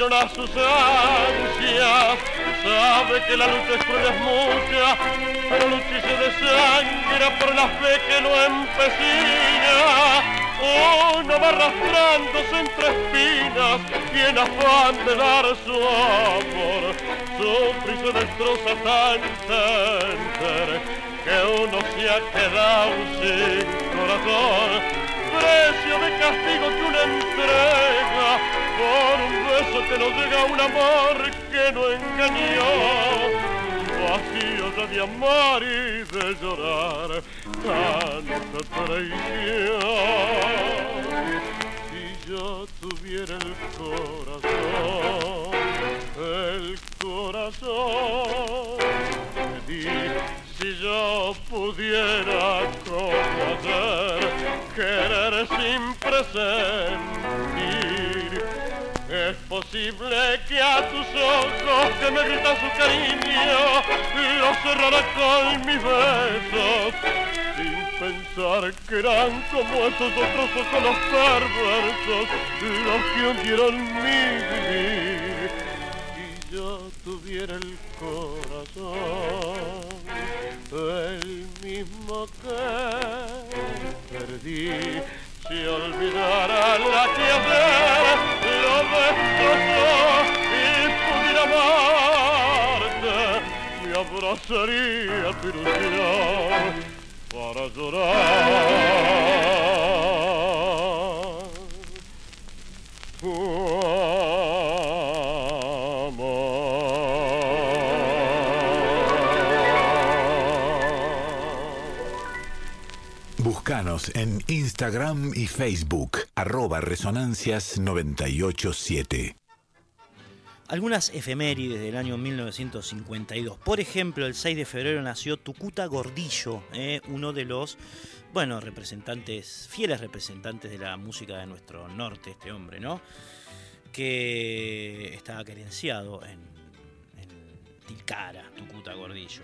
Prometieron a sus ansias. Sabe que la lucha es cruel, es mucha, pero lucha se desangra por la fe que lo empecina. Uno va arrastrándose entre espinas y en afán de dar su amor, sufre y se destroza tan entender que uno se ha quedado sin corazón. Precio de castigo que uno entrega por un beso que no llega un amor que no engañó. Vacío de amar y de llorar tanta traición. Si yo tuviera el corazón, el corazón di si yo pudiera como ayer querer sin presentir es posible que a tus ojos que me gritan su cariño los cerrara con mis besos sin pensar que eran como esos otros ojos los perversos los que hundieron mi vivir. Si yo tuviera el corazón, el mismo que perdí, si olvidara la que amarte, me abrazaría tu ilusión para llorar. Tu. Búscanos en Instagram y Facebook, arroba Resonancias 987. Algunas efemérides del año 1952. Por ejemplo, el 6 de febrero nació Tucuta Gordillo, eh, uno de los, bueno, representantes, fieles representantes de la música de nuestro norte, este hombre, ¿no? Que estaba querenciado en, Tilcara, Tucuta Gordillo.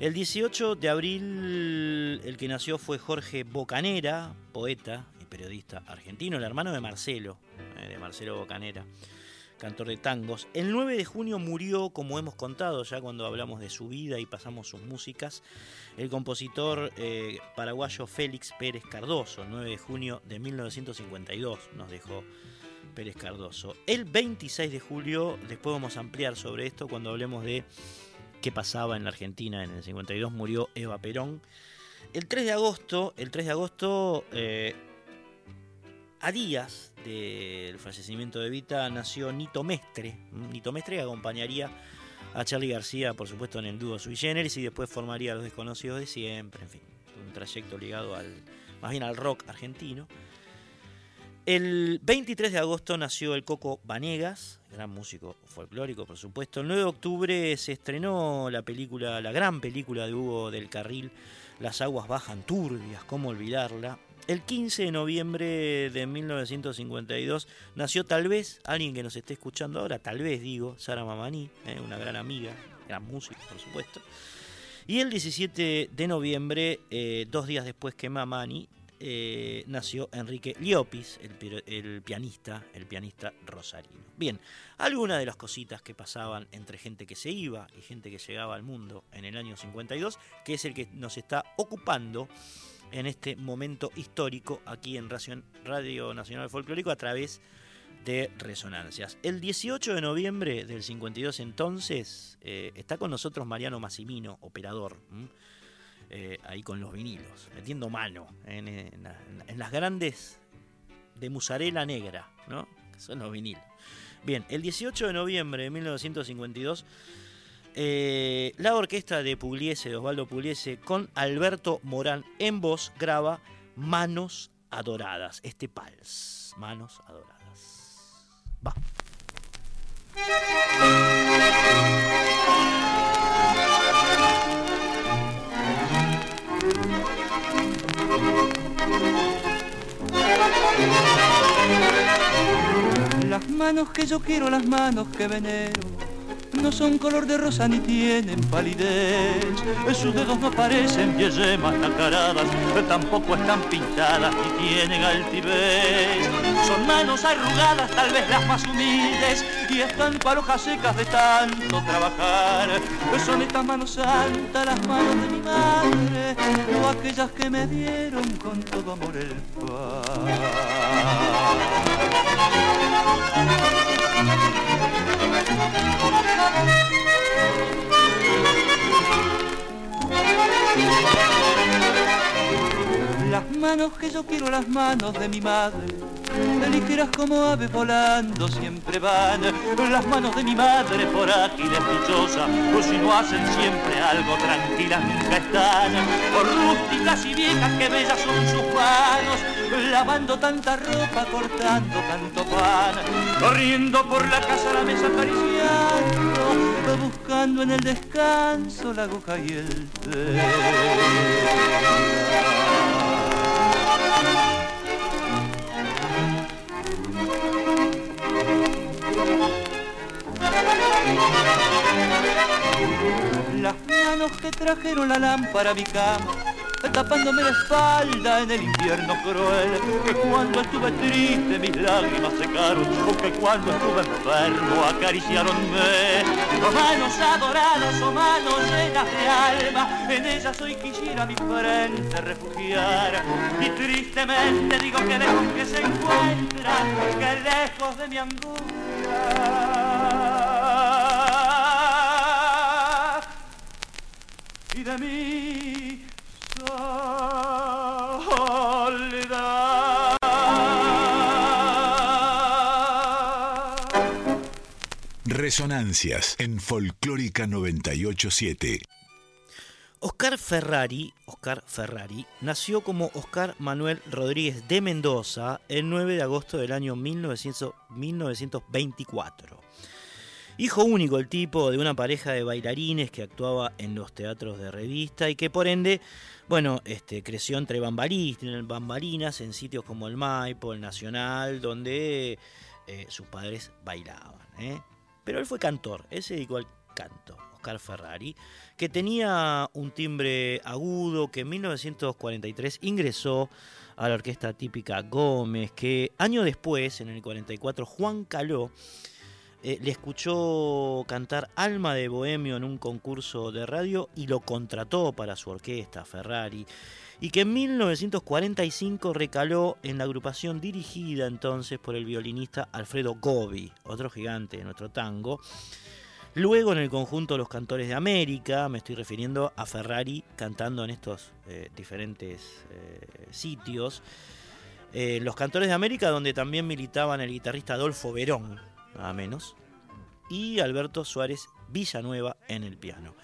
El 18 de abril, el que nació fue Jorge Bocanera, poeta y periodista argentino, el hermano de Marcelo, eh, de Marcelo Bocanera cantor de tangos. El 9 de junio murió, como hemos contado ya cuando hablamos de su vida y pasamos sus músicas, el compositor eh, paraguayo Félix Pérez Cardoso. El 9 de junio de 1952 nos dejó Pérez Cardoso. El 26 de julio, después vamos a ampliar sobre esto cuando hablemos de qué pasaba en la Argentina en el 52, murió Eva Perón. El 3 de agosto, el 3 de agosto, eh, a días del fallecimiento de Evita nació Nito Mestre. Nito Mestre acompañaría a Charlie García, por supuesto, en el dúo Sui Generis y después formaría Los Desconocidos de Siempre. En fin, un trayecto ligado al, más bien al rock argentino. El 23 de agosto nació el Coco Vanegas, gran músico folclórico, por supuesto. El 9 de octubre se estrenó la película, la gran película de Hugo del Carril, Las aguas bajan turbias, cómo olvidarla. El 15 de noviembre de 1952 nació tal vez alguien que nos esté escuchando ahora, tal vez digo, Sara Mamani, eh, una gran amiga, gran música por supuesto. Y el 17 de noviembre, eh, dos días después que Mamani, eh, nació Enrique Liopis, el, el, pianista, el pianista rosarino. Bien, algunas de las cositas que pasaban entre gente que se iba y gente que llegaba al mundo en el año 52, que es el que nos está ocupando en este momento histórico aquí en Radio Nacional Folclórico a través de Resonancias. El 18 de noviembre del 52 entonces eh, está con nosotros Mariano Massimino, operador, eh, ahí con los vinilos, metiendo mano en, las grandes de musarela negra, ¿no? que son los vinilos. Bien, el 18 de noviembre de 1952 eh, la orquesta de Pugliese, de Osvaldo Pugliese, con Alberto Morán en voz, graba Manos Adoradas, este pals, Manos Adoradas. Va. Las manos que yo quiero, las manos que venero no son color de rosa ni tienen palidez. Sus dedos no parecen yemas nacaradas, tampoco están pintadas ni tienen altivez. Son manos arrugadas, tal vez las más humildes, y están hojas secas de tanto trabajar. Son estas manos santas, las manos de mi madre, o aquellas que me dieron con todo amor el pan. Las manos que yo quiero, las manos de mi madre, ligeras como aves volando siempre van. Las manos de mi madre por ágiles dichosas, pues si no hacen siempre algo tranquilas nunca están. Por rústicas y viejas que bellas son sus manos, lavando tanta ropa, cortando tanto pan, corriendo por la casa la mesa acariciando, buscando en el descanso la aguja y el té. Las manos que trajeron la lámpara a mi cama tapándome la espalda en el invierno cruel, que cuando estuve triste mis lágrimas secaron, o que cuando estuve enfermo acariciaronme. Oh manos adoradas, o manos llenas de alma, en ellas hoy quisiera mi frente refugiar. Y tristemente digo que lejos que se encuentra, que lejos de mi angustia. Y de mí Resonancias en Folclórica 987. Oscar Ferrari, Oscar Ferrari nació como Oscar Manuel Rodríguez de Mendoza el 9 de agosto del año 1900 1924. Hijo único el tipo de una pareja de bailarines que actuaba en los teatros de revista y que por ende, bueno, este, creció entre bambalinas, en sitios como el Maipo, el Nacional, donde eh, sus padres bailaban. ¿eh? Pero él fue cantor, él se dedicó al canto, Oscar Ferrari, que tenía un timbre agudo que en 1943 ingresó a la orquesta típica Gómez, que año después, en el 44, Juan Caló, eh, le escuchó cantar Alma de Bohemio en un concurso de radio y lo contrató para su orquesta, Ferrari, y que en 1945 recaló en la agrupación dirigida entonces por el violinista Alfredo Gobi, otro gigante de nuestro tango. Luego en el conjunto Los Cantores de América, me estoy refiriendo a Ferrari cantando en estos eh, diferentes eh, sitios. Los Cantores de América, donde también militaban el guitarrista Adolfo Verón, nada menos, y Alberto Suárez Villanueva en el piano.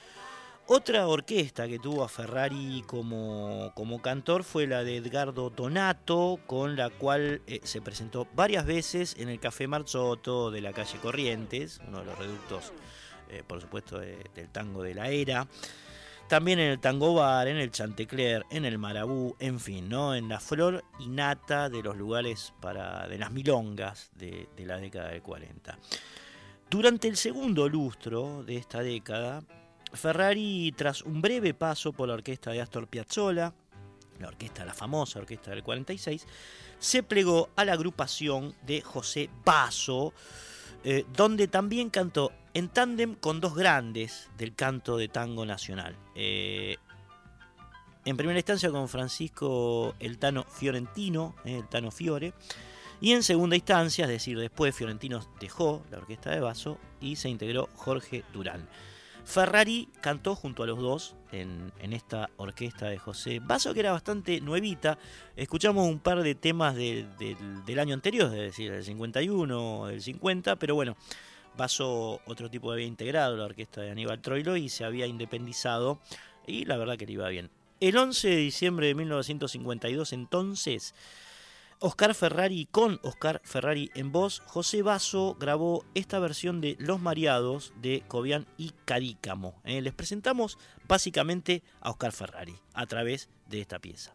Otra orquesta que tuvo a Ferrari como, como cantor fue la de Edgardo Donato, con la cual eh, se presentó varias veces en el Café Marzotto de la calle Corrientes, uno de los reductos, eh, por supuesto, del tango de la era. También en el Tango Bar, en el Chantecler, en el Marabú, en fin, ¿no? En la flor y nata de los lugares para, de las milongas de, de la década del 40. Durante el segundo lustro de esta década, Ferrari, tras un breve paso por la orquesta de Astor Piazzolla, la orquesta, la famosa orquesta del 46, se plegó a la agrupación de José Basso, eh, donde también cantó en tándem con dos grandes del canto de tango nacional. Eh, en primera instancia con Francisco El Tano Fiorentino, eh, el Tano Fiore, y en segunda instancia, es decir, después Fiorentino dejó la orquesta de Basso y se integró Jorge Durán. Ferrari cantó junto a los dos en, esta orquesta de José Basso, que era bastante nuevita. Escuchamos un par de temas del año anterior, es decir, del 51, del 50, pero bueno, Basso otro tipo había integrado la orquesta de Aníbal Troilo y se había independizado y la verdad que le iba bien. El 11 de diciembre de 1952 entonces Oscar Ferrari con Oscar Ferrari en voz, José Basso grabó esta versión de Los Mareados de Cobian y Cadícamo. Eh, les presentamos básicamente a Oscar Ferrari a través de esta pieza.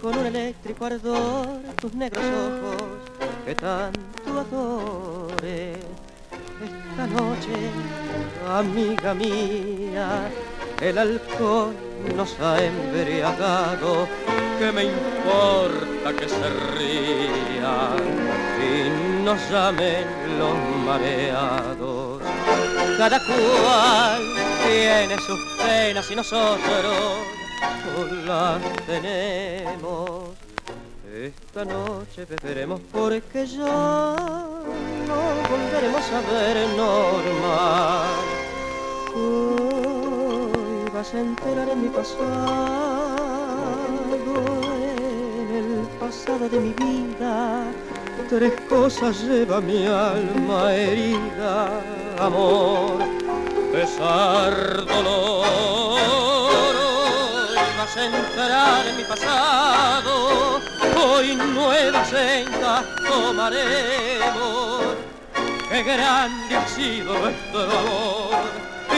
con un eléctrico ardor, tus negros ojos que tanto adores esta noche, amiga mía, el alcohol nos ha embriagado, que me importa que se ría y nos llamen los mareados. Cada cual tiene sus penas y nosotros las tenemos. Esta noche beberemos porque ya no volveremos a ver normal. Hoy vas a enterar en mi pasado, en el pasado de mi vida. Tres cosas lleva mi alma herida, amor, pesar, dolor. Entrar en mi pasado, hoy nuevas sendas tomaremos. Qué grande ha sido nuestro amor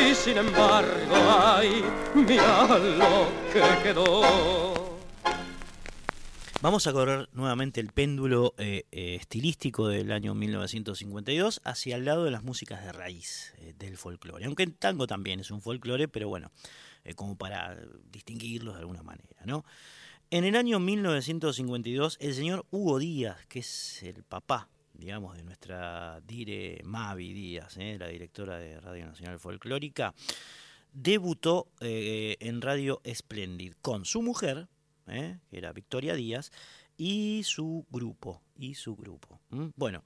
y sin embargo, ay, mira lo que quedó. Vamos a correr nuevamente el péndulo eh, eh, estilístico del año 1952 hacia el lado de las músicas de raíz eh, del folclore. Aunque el tango también es un folclore, pero bueno, eh, como para distinguirlos de alguna manera, ¿no? En el año 1952, el señor Hugo Díaz, que es el papá, digamos, de nuestra dire Mavi Díaz, ¿eh? la directora de Radio Nacional Folclórica, debutó eh, en Radio Splendid con su mujer, que era Victoria Díaz, y su grupo, y su grupo. Bueno,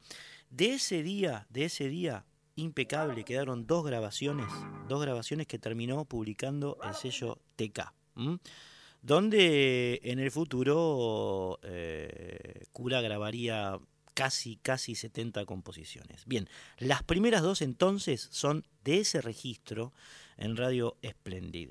de ese día, de ese día impecable, quedaron dos grabaciones, dos grabaciones que terminó publicando el sello TK. donde en el futuro eh, Cura grabaría casi, casi 70 composiciones. Bien, las primeras dos entonces son de ese registro en Radio Splendid.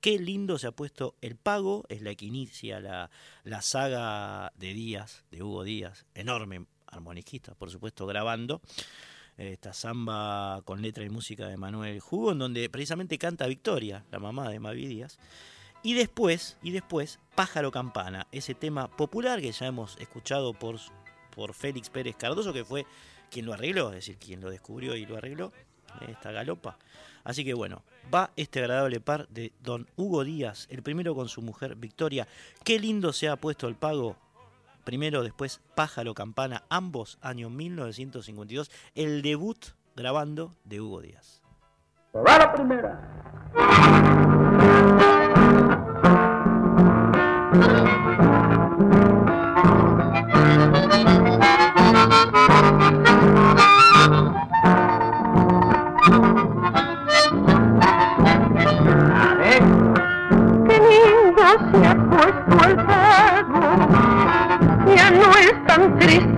Qué lindo se ha puesto El Pago, es la que inicia la, la saga de Díaz, de Hugo Díaz, enorme armoniquista, por supuesto, grabando esta samba con letra y música de Manuel Jugo, en donde precisamente canta Victoria, la mamá de Mavi Díaz. Y después, y después, Pájaro Campana, ese tema popular que ya hemos escuchado por, por Félix Pérez Cardoso, que fue quien lo arregló, es decir, quien lo descubrió y lo arregló, esta galopa. Así que bueno, va este agradable par de don Hugo Díaz, el primero con su mujer Victoria. Qué lindo se ha puesto el pago. Primero, después Pájaro Campana, ambos año 1952, el debut grabando de Hugo Díaz. La primera. Es tan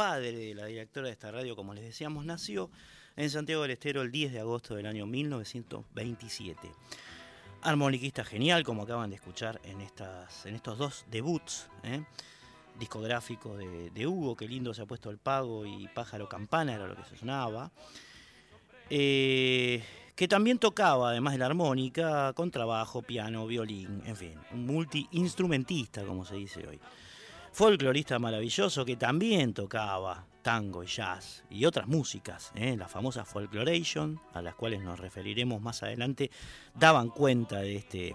padre de la directora de esta radio, como les decíamos, nació en Santiago del Estero el 10 de agosto del año 1927. Armoniquista genial, como acaban de escuchar en, estas, en estos dos debuts ¿eh? discográficos de, Hugo, qué lindo se ha puesto el pago y Pájaro Campana era lo que se sonaba. Eh, que también tocaba, además de la armónica, contrabajo, piano, violín, en fin, un multiinstrumentista, como se dice hoy. Folclorista maravilloso que también tocaba tango y jazz y otras músicas, ¿eh? las famosas folkloration, a las cuales nos referiremos más adelante, daban cuenta de, este,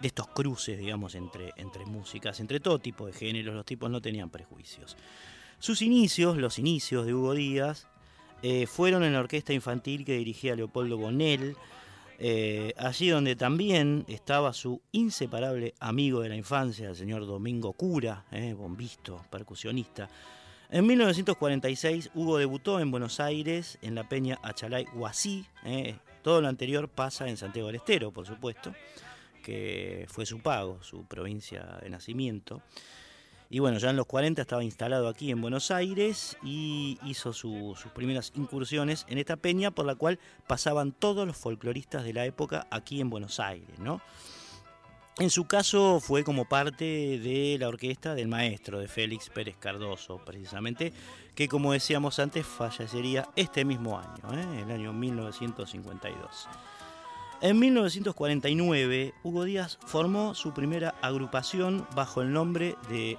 de estos cruces, digamos, entre, entre músicas, entre todo tipo de géneros, los tipos no tenían prejuicios. Sus inicios, los inicios de Hugo Díaz, eh, fueron en la orquesta infantil que dirigía Leopoldo Bonel, eh, allí donde también estaba su inseparable amigo de la infancia, el señor Domingo Cura, eh, bombisto, percusionista. En 1946 Hugo debutó en Buenos Aires en la peña Achalay Huasí. eh, todo lo anterior pasa en Santiago del Estero, por supuesto, que fue su pago, su provincia de nacimiento. Y bueno, ya en los 40 estaba instalado aquí en Buenos Aires y hizo su- sus primeras incursiones en esta peña por la cual pasaban todos los folcloristas de la época aquí en Buenos Aires, ¿no? En su caso fue como parte de la orquesta del maestro de Félix Pérez Cardoso, precisamente, que como decíamos antes fallecería este mismo año, ¿eh? el año 1952. En 1949, Hugo Díaz formó su primera agrupación bajo el nombre de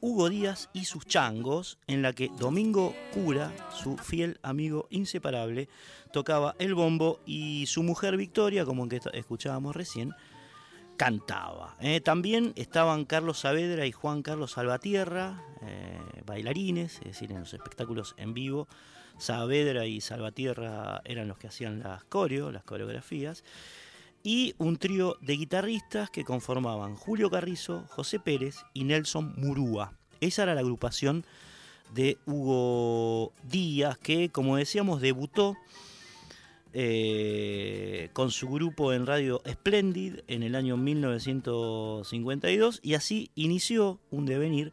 Hugo Díaz y sus changos, en la que Domingo Cura, su fiel amigo inseparable, tocaba el bombo y su mujer Victoria, como que escuchábamos recién, cantaba. ¿eh? También estaban Carlos Saavedra y Juan Carlos Salvatierra, eh, bailarines, es decir, en los espectáculos en vivo. Saavedra y Salvatierra eran los que hacían las coreo, las coreografías. Y un trío de guitarristas que conformaban Julio Carrizo, José Pérez y Nelson Murúa. Esa era la agrupación de Hugo Díaz, que como decíamos debutó eh, con su grupo en Radio Splendid en el año 1952 y así inició un devenir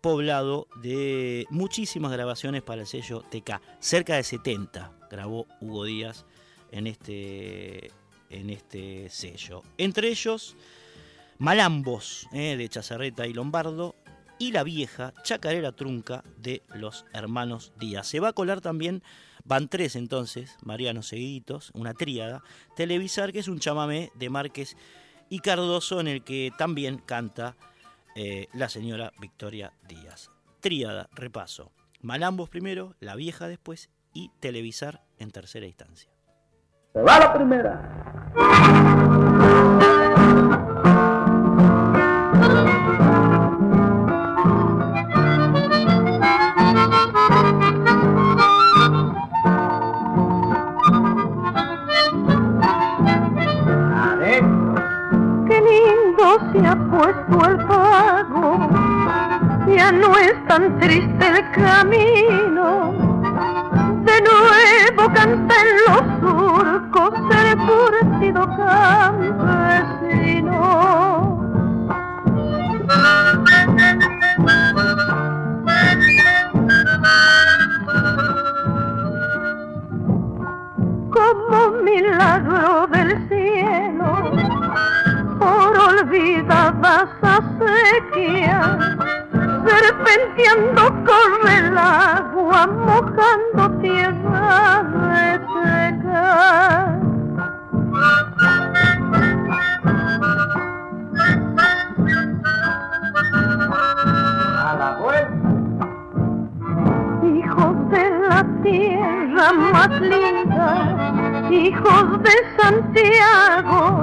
poblado de muchísimas grabaciones para el sello TK. Cerca de 70 grabó Hugo Díaz en este, en este sello. Entre ellos, Malambos eh, de Chazarreta y Lombardo y la vieja Chacarera Trunca de los hermanos Díaz. Se va a colar también Van tres entonces, Mariano seguiditos, una tríada. Televisar, que es un chamamé de Márquez y Cardoso, en el que también canta eh, la señora Victoria Díaz. Tríada, repaso. Malambos primero, La Vieja después y Televisar en tercera instancia. Se va la primera. Qué lindo se ha puesto el pago, ya no es tan triste el camino. De nuevo canta en los surcos el campesino. Como milagro del cielo, por olvidada sequía, serpenteando corre el agua, mojando tierra reseca. Hijos de Santiago,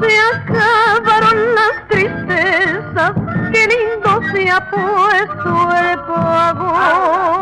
se acabaron las tristezas, qué lindo se ha puesto el pago.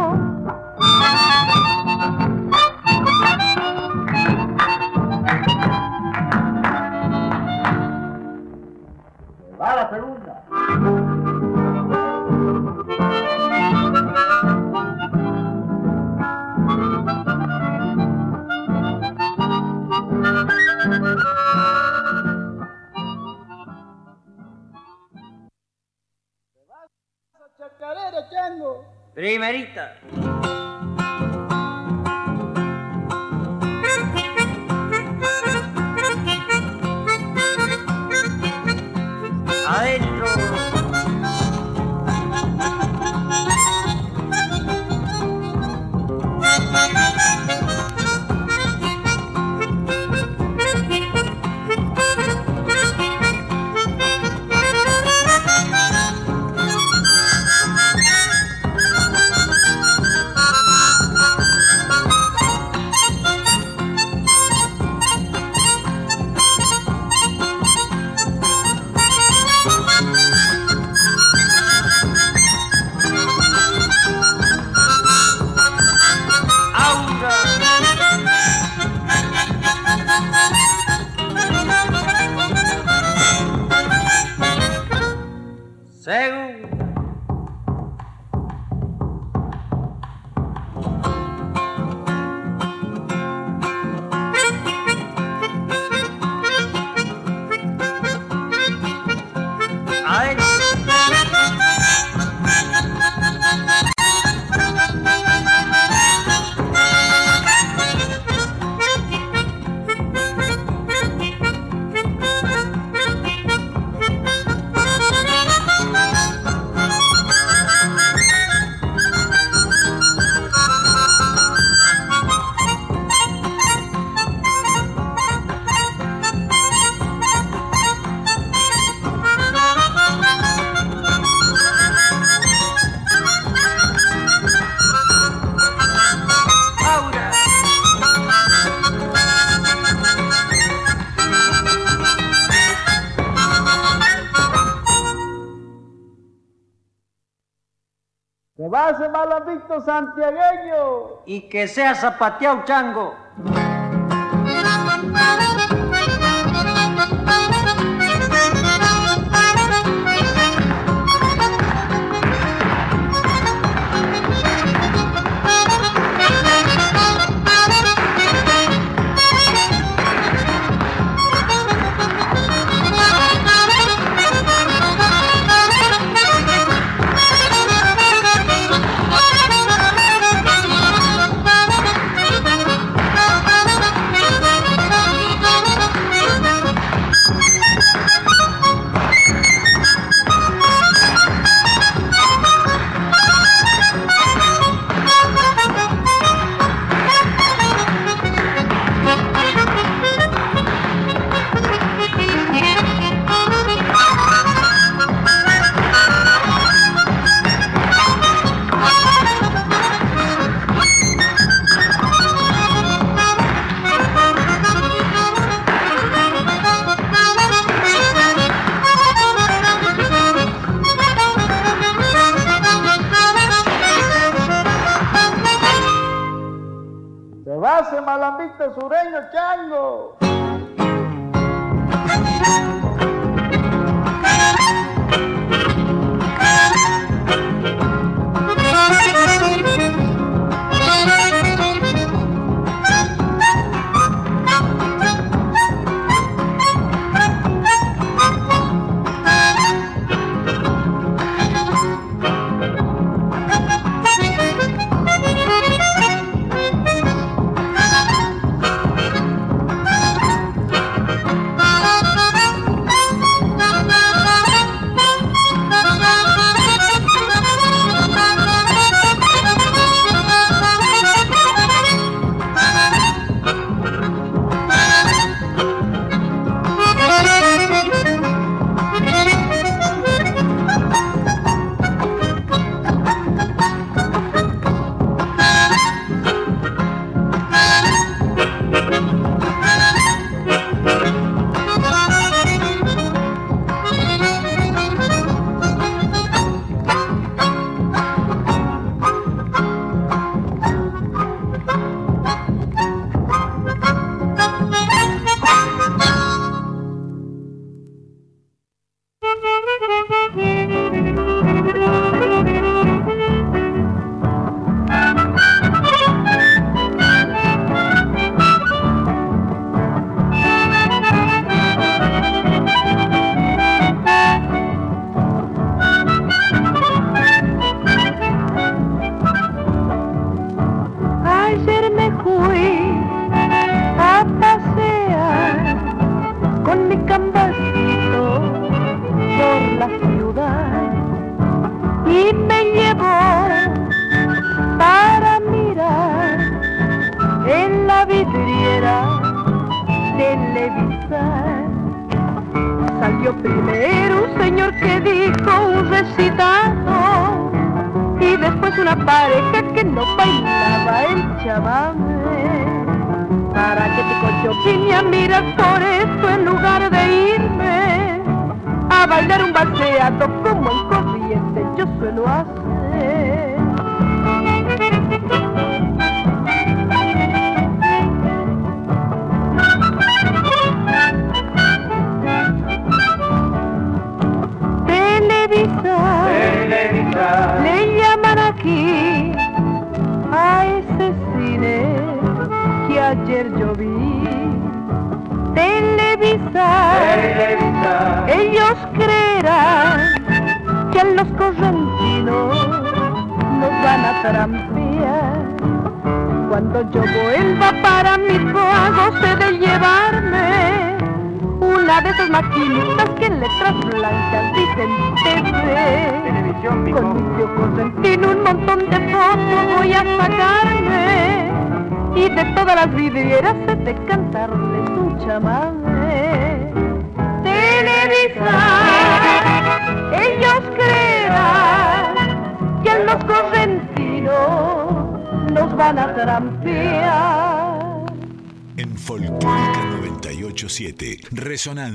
Y que sea zapateado chango.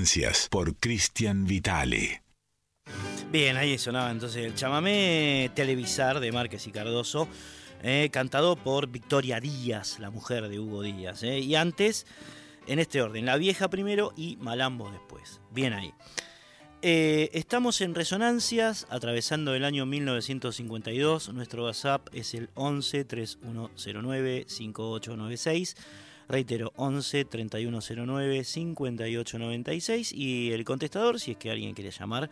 987, Resonancias por Cristian Vitale. Bien, ahí sonaba entonces el chamamé televisar de Márquez y Cardoso, eh, cantado por Victoria Díaz, la mujer de Hugo Díaz. eh. Y antes, en este orden, La Vieja primero y Malambo después. Bien ahí. Eh, estamos en Resonancias, atravesando el año 1952. Nuestro WhatsApp es el 11 3109 5896. Reitero, 11 3109 5896. Y el contestador, si es que alguien quiere llamar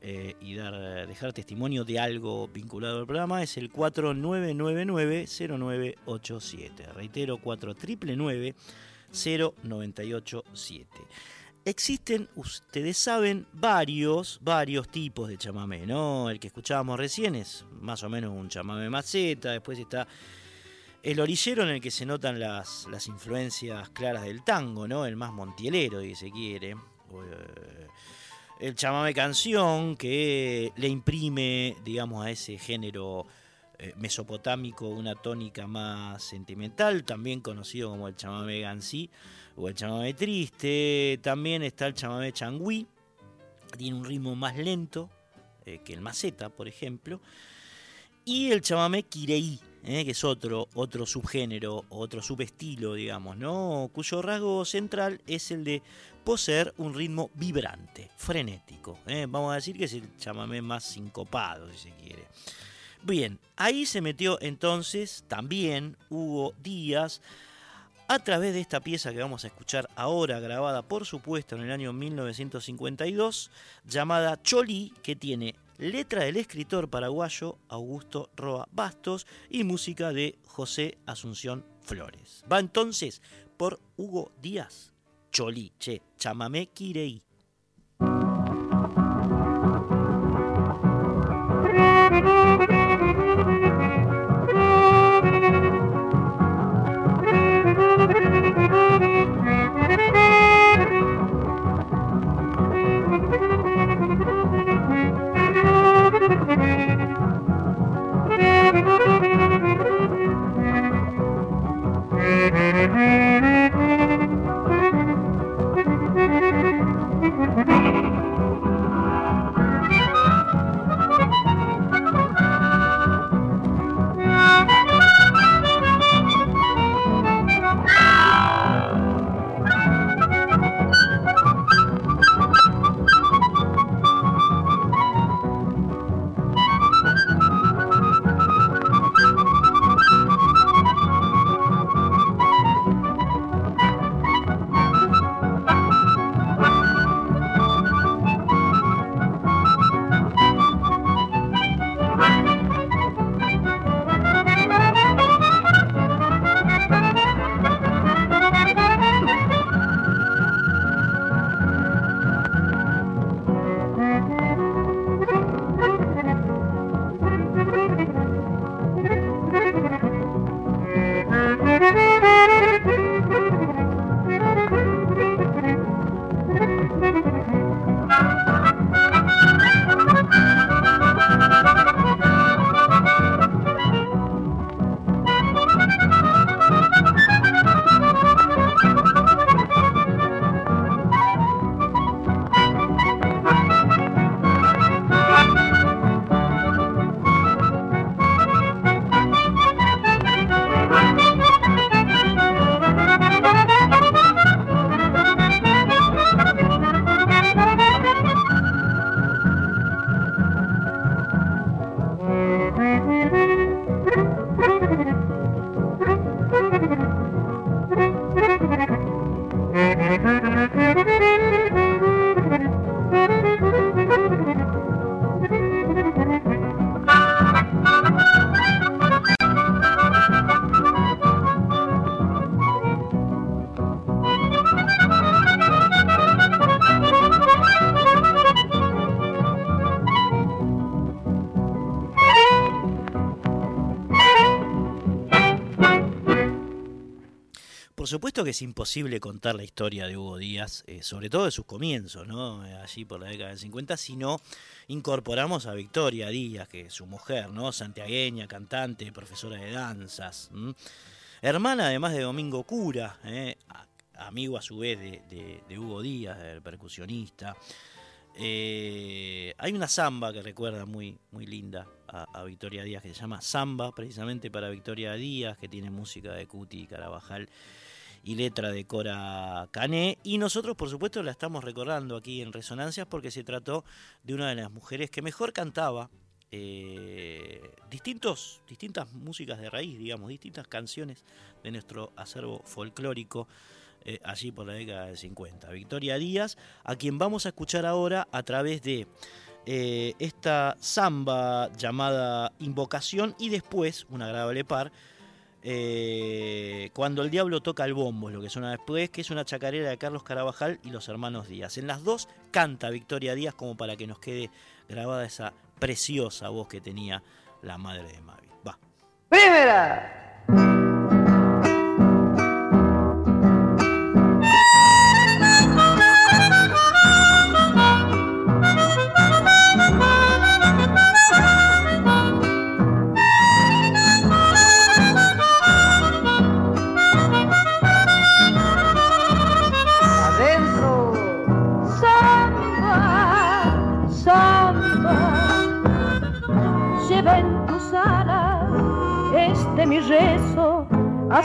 eh, y dar, dejar testimonio de algo vinculado al programa, es el 4999-0987. Reitero, 4999-0987. Existen, ustedes saben, varios, varios tipos de chamamé, ¿no? El que escuchábamos recién es más o menos un chamamé maceta, después está el orillero en el que se notan las, las influencias claras del tango, ¿no? El más montielero, si se quiere. Eh, El chamamé canción que le imprime, digamos, a ese género eh, mesopotámico una tónica más sentimental, también conocido como el chamamé gansí o el chamamé triste. También está el chamamé changüí, tiene un ritmo más lento eh, que el maceta, por ejemplo. Y el chamamé quireí, eh, que es otro, otro subgénero, otro subestilo, digamos, ¿no? Cuyo rasgo central es el de poseer un ritmo vibrante, frenético. eh. Vamos a decir que es el chamamé más sincopado, si se quiere. Bien, ahí se metió entonces también Hugo Díaz a través de esta pieza que vamos a escuchar ahora, grabada por supuesto en el año 1952, llamada Cholí, que tiene letra del escritor paraguayo Augusto Roa Bastos y música de José Asunción Flores. Va entonces por Hugo Díaz, Cholí, che, chamamé Kireí. Por supuesto que es imposible contar la historia de Hugo Díaz, eh, sobre todo de sus comienzos, ¿no? Eh, allí por la década del 50, si no incorporamos a Victoria Díaz, que es su mujer, ¿no? Santiagueña, cantante, profesora de danzas, hermana además de Domingo Cura, ¿eh? Amigo a su vez de, Hugo Díaz, el percusionista. Hay una samba que recuerda muy, muy linda a, a Victoria Díaz que se llama Samba, precisamente para Victoria Díaz, que tiene música de Cuti Carabajal y letra de Cora Cané. Y nosotros, por supuesto, la estamos recordando aquí en Resonancias porque se trató de una de las mujeres que mejor cantaba eh, distintos, distintas músicas de raíz, digamos, distintas canciones de nuestro acervo folclórico eh, allí por la década del 50. Victoria Díaz, a quien vamos a escuchar ahora a través de eh, esta samba llamada Invocación y después, un agradable par, eh, Cuando el diablo toca el bombo, es lo que suena después, que es una chacarera de Carlos Carabajal y los hermanos Díaz. En las dos canta Victoria Díaz como para que nos quede grabada esa preciosa voz que tenía la madre de Mavi. Va. Primera.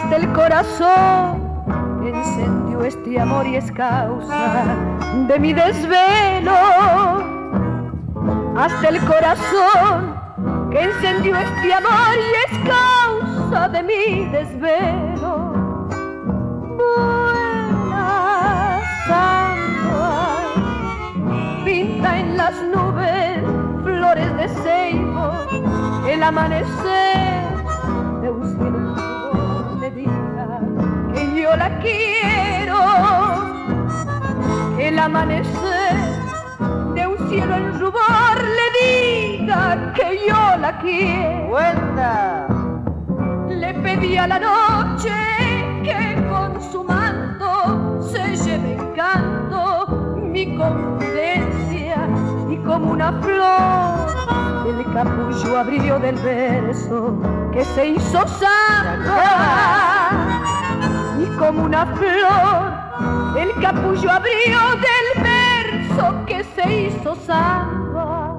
Hasta el corazón. Encendió este amor y es causa de mi desvelo. Hasta el corazón que encendió este amor y es causa de mi desvelo. Buena samba, pinta en las nubes flores de ceibo, el amanecer yo la quiero, el amanecer de un cielo en rubor le diga que yo la quiero. Vuelta. Le pedí a la noche que con su manto se lleve en canto mi confidencia y como una flor el capullo abrió del verso que se hizo samba y como una flor el capullo abrió del verso que se hizo samba.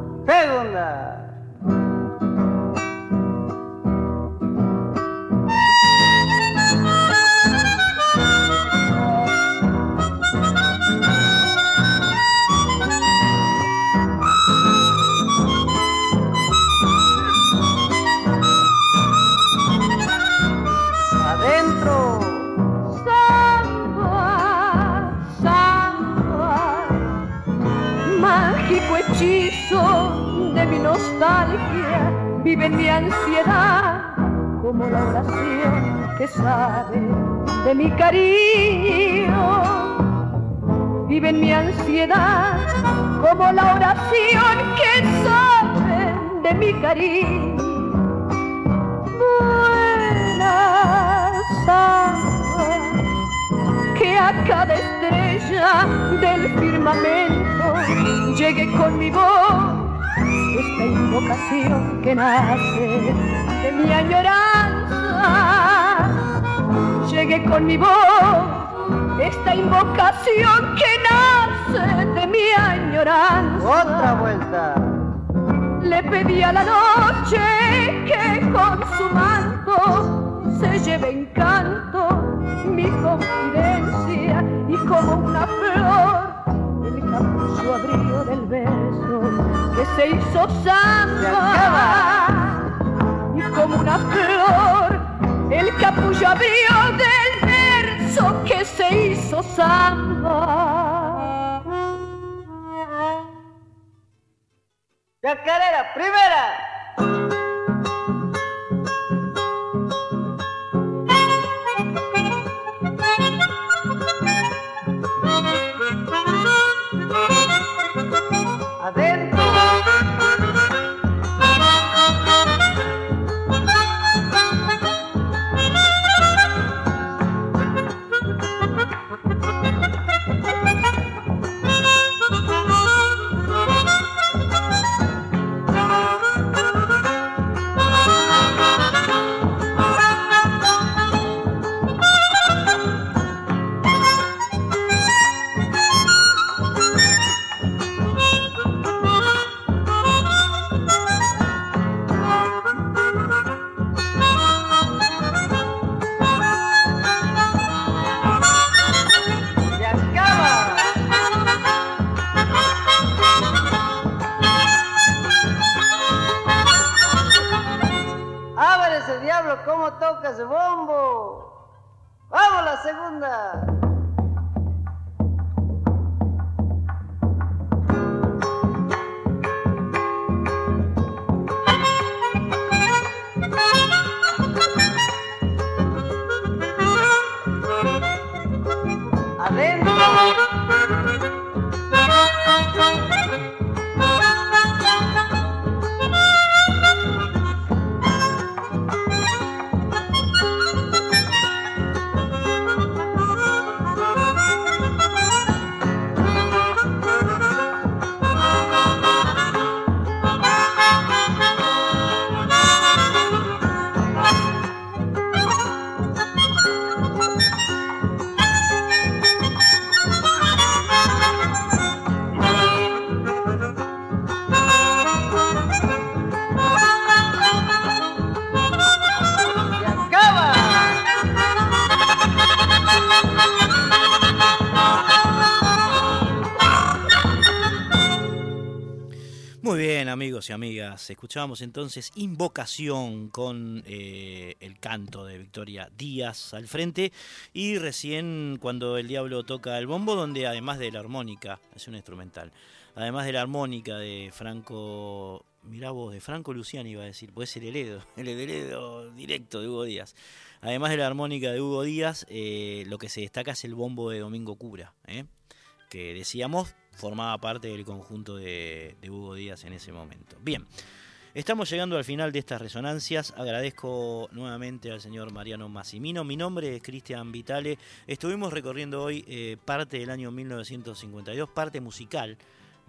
De mi nostalgia, vive en mi ansiedad como la oración que sabe de mi cariño. Vive en mi ansiedad como la oración que sabe de mi cariño. Buena samba, que a cada estrella del firmamento llegue con mi voz esta invocación que nace de mi añoranza. Llegue con mi voz esta invocación que nace de mi añoranza. Otra vuelta. Le pedí a la noche que con su manto se lleve en canto mi confidencia como una flor el capullo abrió del beso que se hizo samba y como una flor el capullo abrió del verso que se hizo samba. Primera. Amigos y amigas, escuchábamos entonces Invocación con eh, el canto de Victoria Díaz al frente y recién cuando el diablo toca el bombo, donde además de la armónica, es un instrumental, además de la armónica de Franco, mirá vos, de Franco Luciani iba a decir, puede ser el Heredo, <laughs> el Heredo directo de Hugo Díaz. Además de la armónica de Hugo Díaz, eh, lo que se destaca es el bombo de Domingo Cura, ¿eh? que decíamos formaba parte del conjunto de, Hugo Díaz en ese momento. Bien, estamos llegando al final de estas resonancias. Agradezco nuevamente al señor Mariano Massimino. Mi nombre es Cristian Vitale. Estuvimos recorriendo hoy eh, parte del año 1952, parte musical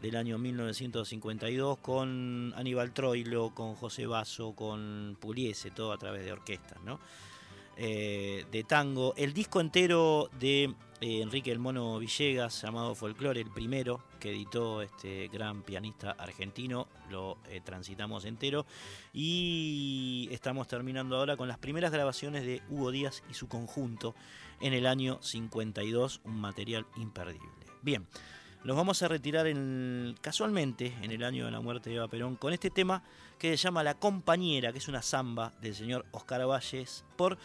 del año 1952 con Aníbal Troilo, con José Basso, con Puliese, todo a través de orquestas, ¿no? Eh, de tango. El disco entero de eh, Enrique el Mono Villegas, llamado Folklore, el primero que editó este gran pianista argentino, lo eh, transitamos entero. Y estamos terminando ahora con las primeras grabaciones de Hugo Díaz y su conjunto en el año 52, un material imperdible. Bien. Nos vamos a retirar en, casualmente en el año de la muerte de Eva Perón con este tema que se llama La Compañera, que es una samba del señor Oscar Valles por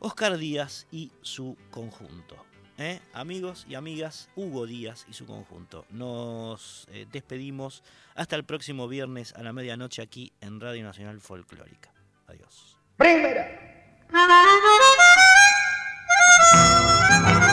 Oscar Díaz y su conjunto. ¿Eh? Amigos y amigas, Hugo Díaz y su conjunto. Nos eh, despedimos hasta el próximo viernes a la medianoche aquí en Radio Nacional Folclórica. Adiós. Primera. <laughs>